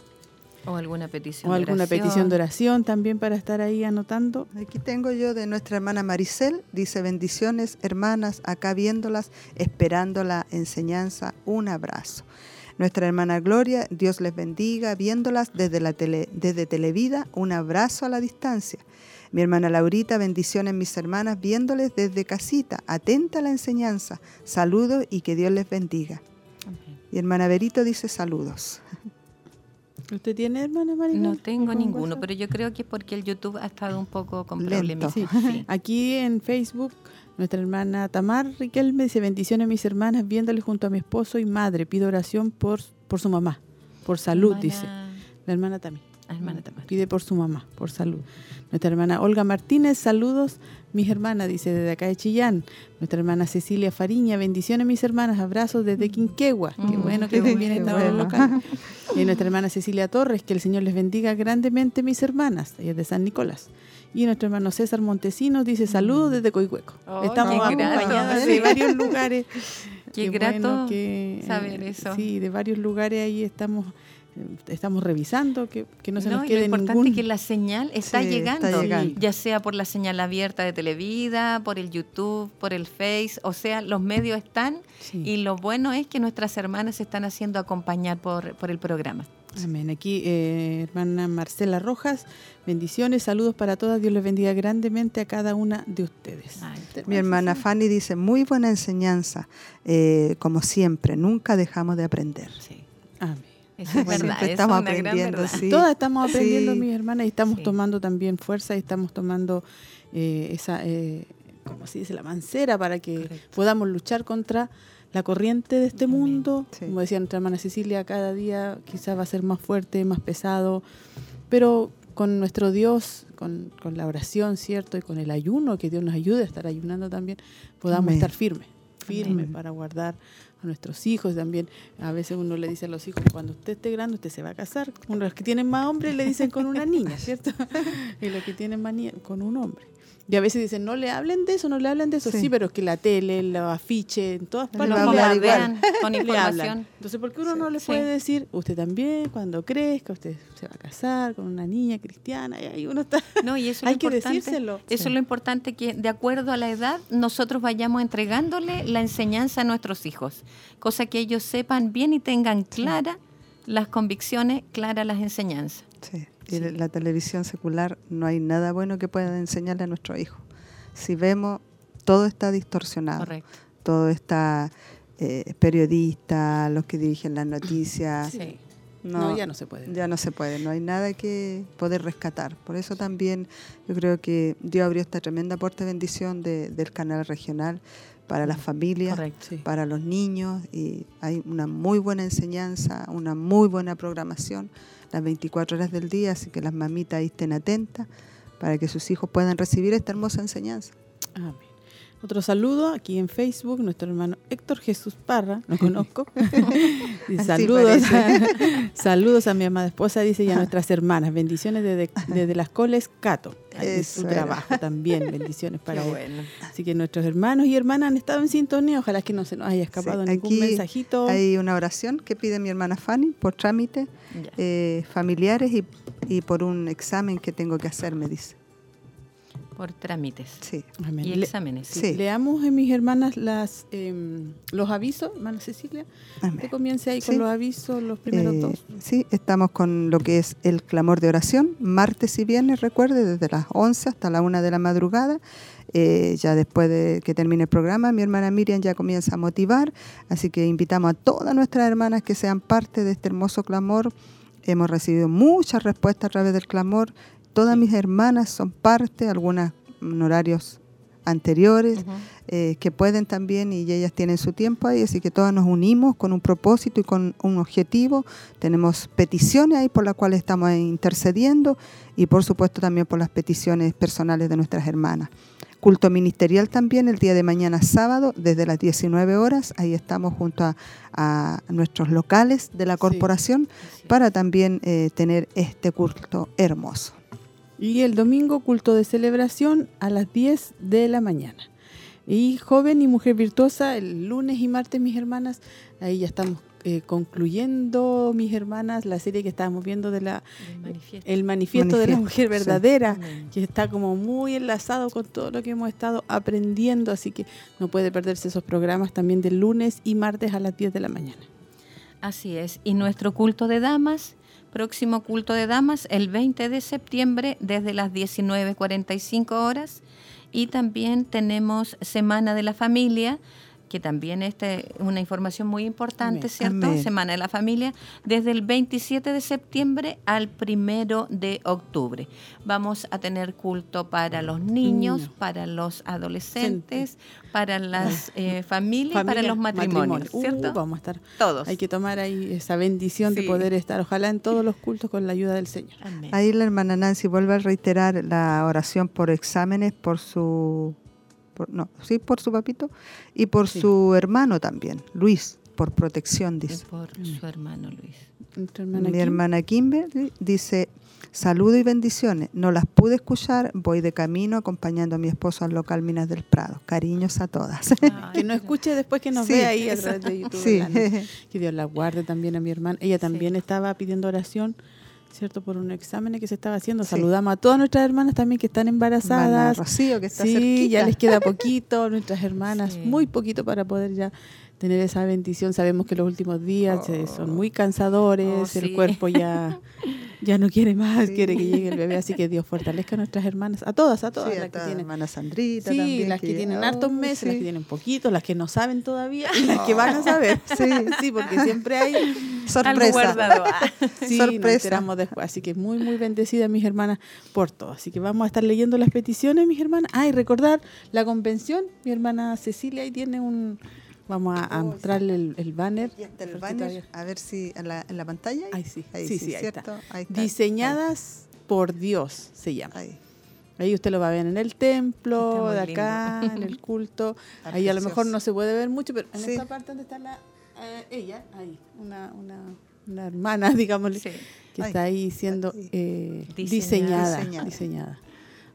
O alguna petición o alguna petición de oración también para estar ahí anotando. Aquí tengo yo de nuestra hermana Maricel, dice bendiciones hermanas, acá viéndolas, esperando la enseñanza, un abrazo. Nuestra hermana Gloria, Dios les bendiga, viéndolas desde, la tele, desde Televida, un abrazo a la distancia. Mi hermana Laurita, bendiciones mis hermanas, viéndoles desde casita, atenta a la enseñanza. Saludos y que Dios les bendiga. Y hermana Berito dice saludos. ¿Usted tiene hermana María? No tengo ninguno, pero yo creo que es porque el YouTube ha estado un poco con problemas. Aquí en Facebook nuestra hermana Tamar Riquelme dice, bendiciones a mis hermanas, viéndole junto a mi esposo y madre. Pido oración por, por su mamá, por salud, dice. La hermana también. hermana Tamar. Pide por su mamá, por salud. Nuestra hermana Olga Martínez, saludos, mis hermanas, dice desde acá de Chillán. Nuestra hermana Cecilia Fariña, bendiciones mis hermanas, abrazos desde Quinquegua. Qué mm, bueno que vienen bueno. local. Y nuestra hermana Cecilia Torres, que el Señor les bendiga grandemente mis hermanas, ella es de San Nicolás. Y nuestro hermano César Montesinos dice saludos desde Coihueco. Oh, Estamos acompañados de varios lugares. Qué, grato saber eh, eso. Sí, de varios lugares ahí estamos eh, estamos revisando que, no se nos quede lo importante es que la señal está, llegando, ya sea por la señal abierta de Televida, por el YouTube, por el Face, o sea, los medios están y lo bueno es que nuestras hermanas se están haciendo acompañar por, por el programa. Amén. Aquí, eh, hermana Marcela Rojas, bendiciones, saludos para todas. Dios les bendiga grandemente a cada una de ustedes. Mi hermana Fanny dice, muy buena enseñanza, eh, como siempre, nunca dejamos de aprender. Sí. Amén. Eso es verdad, estamos aprendiendo, Todas estamos aprendiendo, mis hermanas, y estamos tomando también fuerza y estamos tomando eh, esa, como se dice, la mancera para que podamos luchar contra la corriente de este mundo, como decía nuestra hermana Cecilia, cada día quizás va a ser más fuerte, más pesado, pero con nuestro Dios, con, la oración, ¿cierto? Y con el ayuno, que Dios nos ayude a estar ayunando también, podamos estar firmes, firmes para guardar a nuestros hijos también. A veces uno le dice a los hijos, cuando usted esté grande, usted se va a casar. Uno, los que tienen más hombres le dicen con una niña, ¿cierto? y los que tienen más con un hombre. Y a veces dicen, no le hablen de eso, no le hablen de eso. Sí, pero es que la tele, los afiches, en todas partes le vean con información. Entonces, ¿por qué uno no le puede decir, usted también, cuando crezca, usted se va a casar con una niña cristiana? Y ahí uno está. No, y eso Hay que decírselo. Eso es lo importante, que de acuerdo a la edad, nosotros vayamos entregándole la enseñanza a nuestros hijos. Cosa que ellos sepan bien y tengan claras las convicciones, claras las enseñanzas. Sí. Y la televisión secular no hay nada bueno que pueda enseñarle a nuestro hijo. Si vemos, todo está distorsionado. Todo está eh, periodista, los que dirigen las noticias. No, ya no se puede. Ya no se puede, no hay nada que poder rescatar. Por eso también yo creo que Dios abrió esta tremenda puerta de bendición del canal regional para las familias, para los niños, y hay una muy buena enseñanza, una muy buena programación las 24 horas del día, así que las mamitas estén atentas para que sus hijos puedan recibir esta hermosa enseñanza. Amén. Otro saludo aquí en Facebook, nuestro hermano Héctor Jesús Parra, lo conozco. Y saludos, parece. saludos a mi amada esposa, dice, y a nuestras hermanas. Bendiciones desde, desde las coles Cato. Ahí en su era. trabajo también. Bendiciones para bueno. Así que nuestros hermanos y hermanas han estado en sintonía. Ojalá que no se nos haya escapado Sí, ningún aquí mensajito. Hay una oración que pide mi hermana Fanny por trámite eh, familiares y, y por un examen que tengo que hacer, me dice. Por trámites Sí. Y Le- exámenes. Sí. Leamos en mis hermanas las em, los avisos, hermana Cecilia. Que comience ahí con Sí. los avisos, los primeros Eh, dos. Sí, estamos con lo que es el clamor de oración, martes y viernes, recuerde, desde las 11 hasta la 1 de la madrugada. Eh, ya después de que termine el programa, mi hermana Miriam ya comienza a motivar, así que invitamos a todas nuestras hermanas que sean parte de este hermoso clamor. Hemos recibido muchas respuestas a través del clamor. Todas mis hermanas son parte, algunas en horarios anteriores, eh, que pueden también y ellas tienen su tiempo ahí, así que todas nos unimos con un propósito y con un objetivo. Tenemos peticiones ahí por las cuales estamos intercediendo y por supuesto también por las peticiones personales de nuestras hermanas. Culto ministerial también el día de mañana sábado desde las 19 horas. Ahí estamos junto a, a nuestros locales de la Sí. corporación para también eh, tener este culto hermoso. Y el domingo, culto de celebración a las 10 de la mañana. Y joven y mujer virtuosa, el lunes y martes, mis hermanas, ahí ya estamos eh, concluyendo, mis hermanas, la serie que estábamos viendo de la El manifiesto. el manifiesto, de la mujer verdadera, que está como muy enlazado con todo lo que hemos estado aprendiendo, así que no puede perderse esos programas también del lunes y martes a las 10 de la mañana. Así es. Y nuestro culto de damas, próximo culto de damas, el 20 de septiembre desde las 19.45 horas. Y también tenemos Semana de la Familia, que también esta es una información muy importante, Amén. ¿cierto? Amén. Semana de la Familia, desde el 27 de septiembre al primero de octubre. Vamos a tener culto para los niños, Niños. para los adolescentes, para las eh, familias y para Familia, los matrimonios, matrimonio. Uh, ¿cierto? vamos a estar, Todos. hay que tomar ahí esa bendición de poder estar, ojalá en todos los cultos con la ayuda del Señor. Amén. Ahí la hermana Nancy vuelve a reiterar la oración por exámenes, por su, por- no, sí, por su papito y por Sí. su hermano también, Luis, por protección, Y dice. por su hermano Luis. Hermana Mi Kim. hermana Kimberly dice, saludo y bendiciones. No las pude escuchar, voy de camino acompañando a mi esposo al local Minas del Prado. Cariños a todas. que no escuche después que nos Sí, ve ahí a través de YouTube. Sí. Que Dios la guarde también a mi hermana. Ella también estaba pidiendo oración, ¿cierto? Por un examen que se estaba haciendo. Sí. Saludamos a todas nuestras hermanas también que están embarazadas. Rocío, que está sí, cerquita. ya les queda poquito, nuestras hermanas, Sí. muy poquito para poder ya tener esa bendición. Sabemos que los últimos días eh, son muy cansadores, Oh, el cuerpo ya, ya no quiere más, Sí. quiere que llegue el bebé, así que Dios fortalezca a nuestras hermanas, a todas, a todas Sí, las a que tienen. hermana Sandrita Sí, también. las que, tienen hartos oh, meses, las que tienen poquitos, las que no saben todavía y las que van a saber. Sí, sí, porque siempre hay Algo Sorpresa. guardado. Ah. Sí, nos Sorpresa. enteramos después. Así que muy, muy bendecida mis hermanas por todo. Así que vamos a estar leyendo las peticiones, mis hermanas. Ah, y recordar la convención. Mi hermana Cecilia ahí tiene un... Vamos a, Oh, mostrarle el, el banner. Y está el banner, a ver si en la, en la pantalla. Ahí sí, ahí sí, sí, sí, ahí ¿cierto? está. Ahí está. Diseñadas por Dios se llama. Ahí. Ahí usted lo va a ver en el templo, de acá, en el culto. Ahí a lo mejor no se puede ver mucho, pero en Sí. esta parte donde está la, eh, ella, ahí, una, una, una hermana, digámosle, que está ahí siendo ahí. eh, Diseñada. diseñada, Diseñada.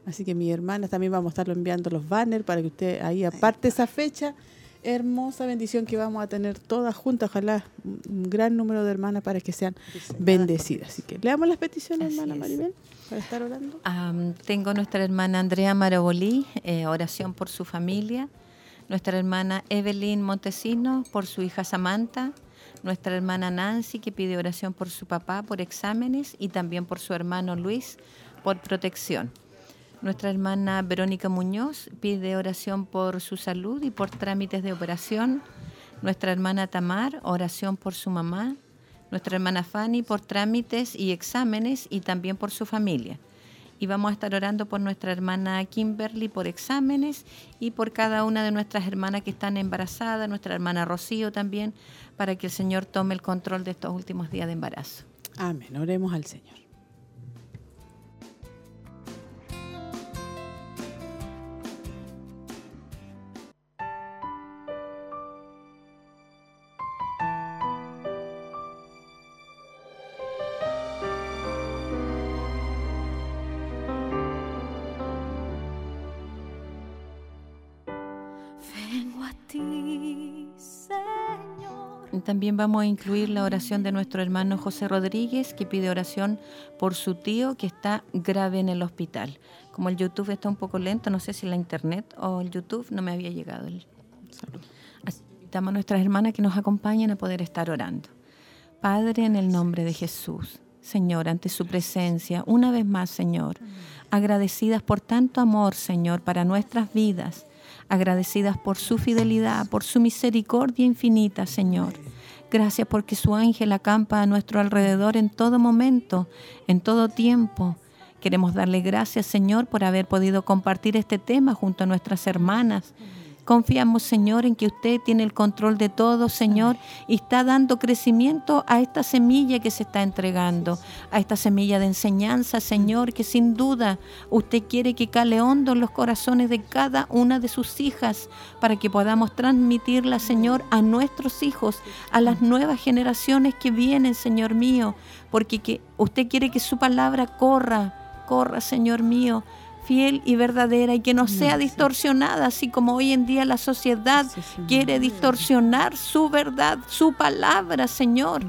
Así que mis hermanas también vamos a estarlo enviando los banners para que usted ahí aparte esa fecha, hermosa bendición que vamos a tener todas juntas, ojalá un gran número de hermanas para que sean bendecidas. Así que leamos las peticiones, Así hermana es. Maribel, para estar orando. Tengo nuestra hermana Andrea Marabolí, eh, oración por su familia. Nuestra hermana Evelyn Montesino, por su hija Samantha. Nuestra hermana Nancy, que pide oración por su papá, por exámenes. Y también por su hermano Luis, por protección. Nuestra hermana Verónica Muñoz pide oración por su salud y por trámites de operación. Nuestra hermana Tamar, oración por su mamá. Nuestra hermana Fanny por trámites y exámenes y también por su familia. Y vamos a estar orando por nuestra hermana Kimberly por exámenes y por cada una de nuestras hermanas que están embarazadas, nuestra hermana Rocío también, para que el Señor tome el control de estos últimos días de embarazo. Amén, oremos al Señor. También vamos a incluir la oración de nuestro hermano José Rodríguez, que pide oración por su tío que está grave en el hospital. Como el YouTube está un poco lento, no sé si la internet o el YouTube no me había llegado. El... Invitamos a nuestras hermanas que nos acompañen a poder estar orando. Padre, en el nombre de Jesús, Señor, ante su presencia, una vez más, Señor, agradecidas por tanto amor, Señor, para nuestras vidas, agradecidas por su fidelidad, por su misericordia infinita, Señor. Gracias porque su ángel acampa a nuestro alrededor en todo momento, en todo tiempo. Queremos darle gracias, Señor, por haber podido compartir este tema junto a nuestras hermanas. Confiamos, Señor, en que usted tiene el control de todo, Señor, y está dando crecimiento a esta semilla que se está entregando, a esta semilla de enseñanza, Señor, que sin duda usted quiere que cale hondo en los corazones de cada una de sus hijas, para que podamos transmitirla, Señor, a nuestros hijos, a las nuevas generaciones que vienen, Señor mío, porque que usted quiere que su palabra corra, corra, Señor mío, fiel y verdadera y que no sea distorsionada, así como hoy en día la sociedad quiere distorsionar su verdad, su palabra, Señor.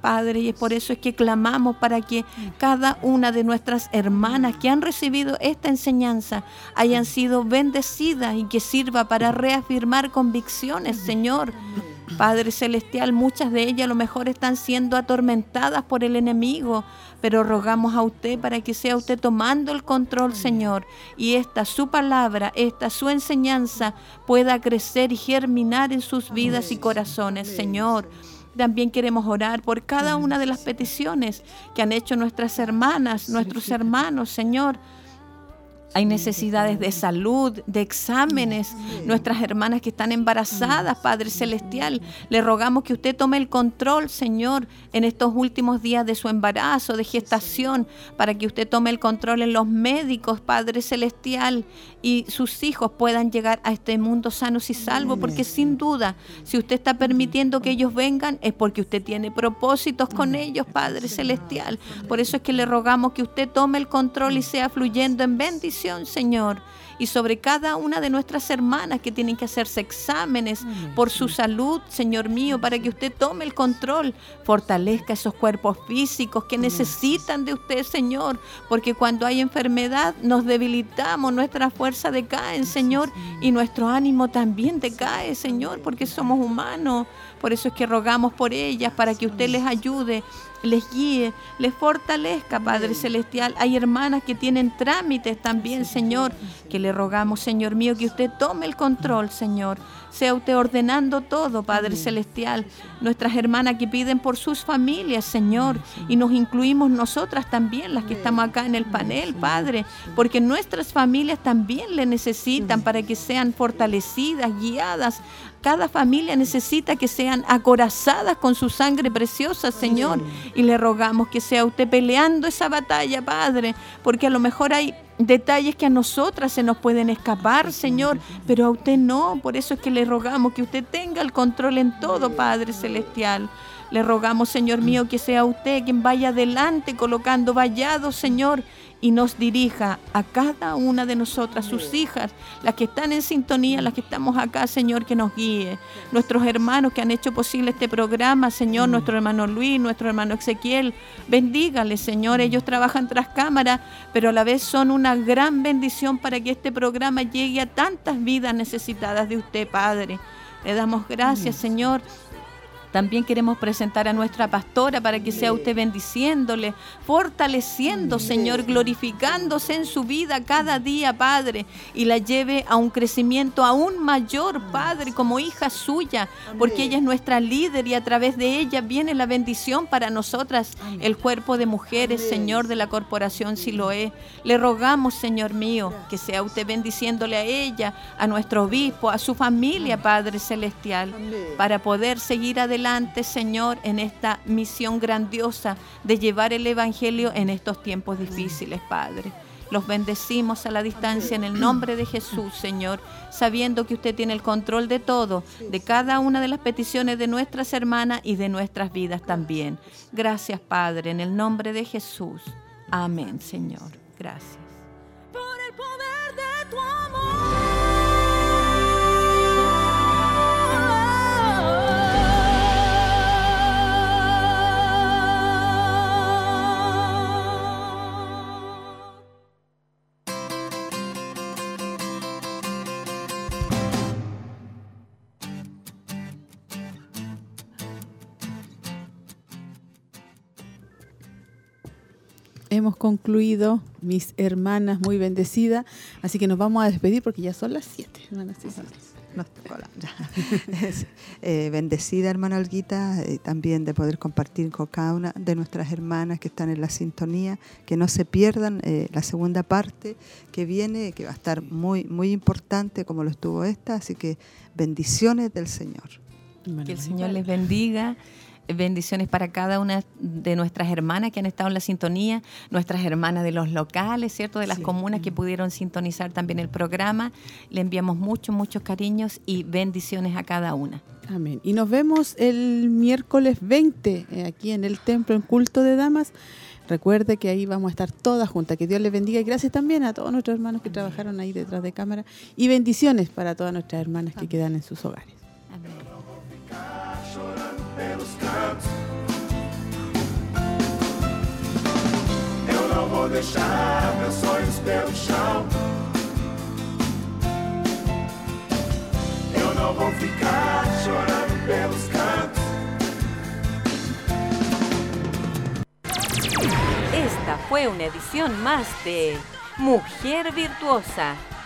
Padre, y es por eso es que clamamos para que cada una de nuestras hermanas que han recibido esta enseñanza hayan sido bendecidas y que sirva para reafirmar convicciones, Señor. Padre Celestial, muchas de ellas a lo mejor están siendo atormentadas por el enemigo, pero rogamos a usted para que sea usted tomando el control, Señor, y esta su palabra, esta su enseñanza pueda crecer y germinar en sus vidas y corazones, Señor. También queremos orar por cada una de las peticiones que han hecho nuestras hermanas, nuestros hermanos, Señor hay necesidades de salud, de exámenes. Nuestras hermanas que están embarazadas, Padre Celestial, le rogamos que usted tome el control, Señor, en estos últimos días de su embarazo, de gestación, para que usted tome el control en los médicos, Padre Celestial, y sus hijos puedan llegar a este mundo sanos y salvos, porque sin duda, si usted está permitiendo que ellos vengan, es porque usted tiene propósitos con ellos, Padre Celestial. Por eso es que le rogamos que usted tome el control y sea fluyendo en bendición Señor, y sobre cada una de nuestras hermanas que tienen que hacerse exámenes por su salud, Señor mío, para que usted tome el control, fortalezca esos cuerpos físicos que necesitan de usted, Señor, porque cuando hay enfermedad nos debilitamos, nuestra fuerza decae, Señor, y nuestro ánimo también decae, Señor, porque somos humanos. Por eso es que rogamos por ellas, para que usted les ayude les guíe, les fortalezca, Padre Celestial. Hay hermanas que tienen trámites también, Señor, que le rogamos, Señor mío, que usted tome el control, Señor. Sea usted ordenando todo, Padre Celestial. Nuestras hermanas que piden por sus familias, Señor, y nos incluimos nosotras también, las que estamos acá en el panel, Padre, porque nuestras familias también le necesitan para que sean fortalecidas, guiadas. Cada familia necesita que sean acorazadas con su sangre preciosa, Señor. Y le rogamos que sea usted peleando esa batalla, Padre, porque a lo mejor hay detalles que a nosotras se nos pueden escapar, Señor, pero a usted no. Por eso es que le rogamos que usted tenga el control en todo, Padre Celestial. Le rogamos, Señor mío, que sea usted quien vaya adelante colocando vallados, Señor, y nos dirija a cada una de nosotras, sus hijas, las que están en sintonía, las que estamos acá, Señor, que nos guíe. Nuestros hermanos que han hecho posible este programa, Señor, nuestro hermano Luis, nuestro hermano Ezequiel, bendígale, Señor. Ellos trabajan tras cámara, pero a la vez son una gran bendición para que este programa llegue a tantas vidas necesitadas de usted, Padre. Le damos gracias, Señor también queremos presentar a nuestra pastora para que sea usted bendiciéndole, fortaleciendo, Señor, glorificándose en su vida cada día, Padre, y la lleve a un crecimiento aún mayor, Padre, como hija suya, porque ella es nuestra líder y a través de ella viene la bendición para nosotras, el cuerpo de mujeres, Señor, de la corporación Siloé. Le rogamos, Señor mío, que sea usted bendiciéndole a ella, a nuestro obispo, a su familia, Padre Celestial, para poder seguir adelante Señor, en esta misión grandiosa de llevar el Evangelio en estos tiempos difíciles, Padre. Los bendecimos a la distancia en el nombre de Jesús, Señor, sabiendo que usted tiene el control de todo, de cada una de las peticiones de nuestras hermanas y de nuestras vidas también. Gracias, Padre, en el nombre de Jesús. Amén, Señor. Gracias. Hemos concluido, mis hermanas muy bendecidas, así que nos vamos a despedir porque ya son las 7. eh, bendecida, hermana Olguita, eh, también de poder compartir con cada una de nuestras hermanas que están en la sintonía, que no se pierdan eh, la segunda parte que viene, que va a estar muy, muy importante como lo estuvo esta, así que bendiciones del Señor. Que el Señor les bendiga bendiciones para cada una de nuestras hermanas que han estado en la sintonía, nuestras hermanas de los locales, ¿cierto? De las comunas que pudieron sintonizar también el programa. Le enviamos muchos, muchos cariños y bendiciones a cada una. Amén. Y nos vemos el miércoles 20 eh, aquí en el templo en culto de damas. Recuerde que ahí vamos a estar todas juntas. Que Dios les bendiga y gracias también a todos nuestros hermanos que trabajaron ahí detrás de cámara y bendiciones para todas nuestras hermanas que quedan en sus hogares. Amén. Pelos cantos. Eu não vou deixar meus sonhos pelo chão. Eu não vou ficar chorando pelos cantos. Esta fue una edición más de Mujer Virtuosa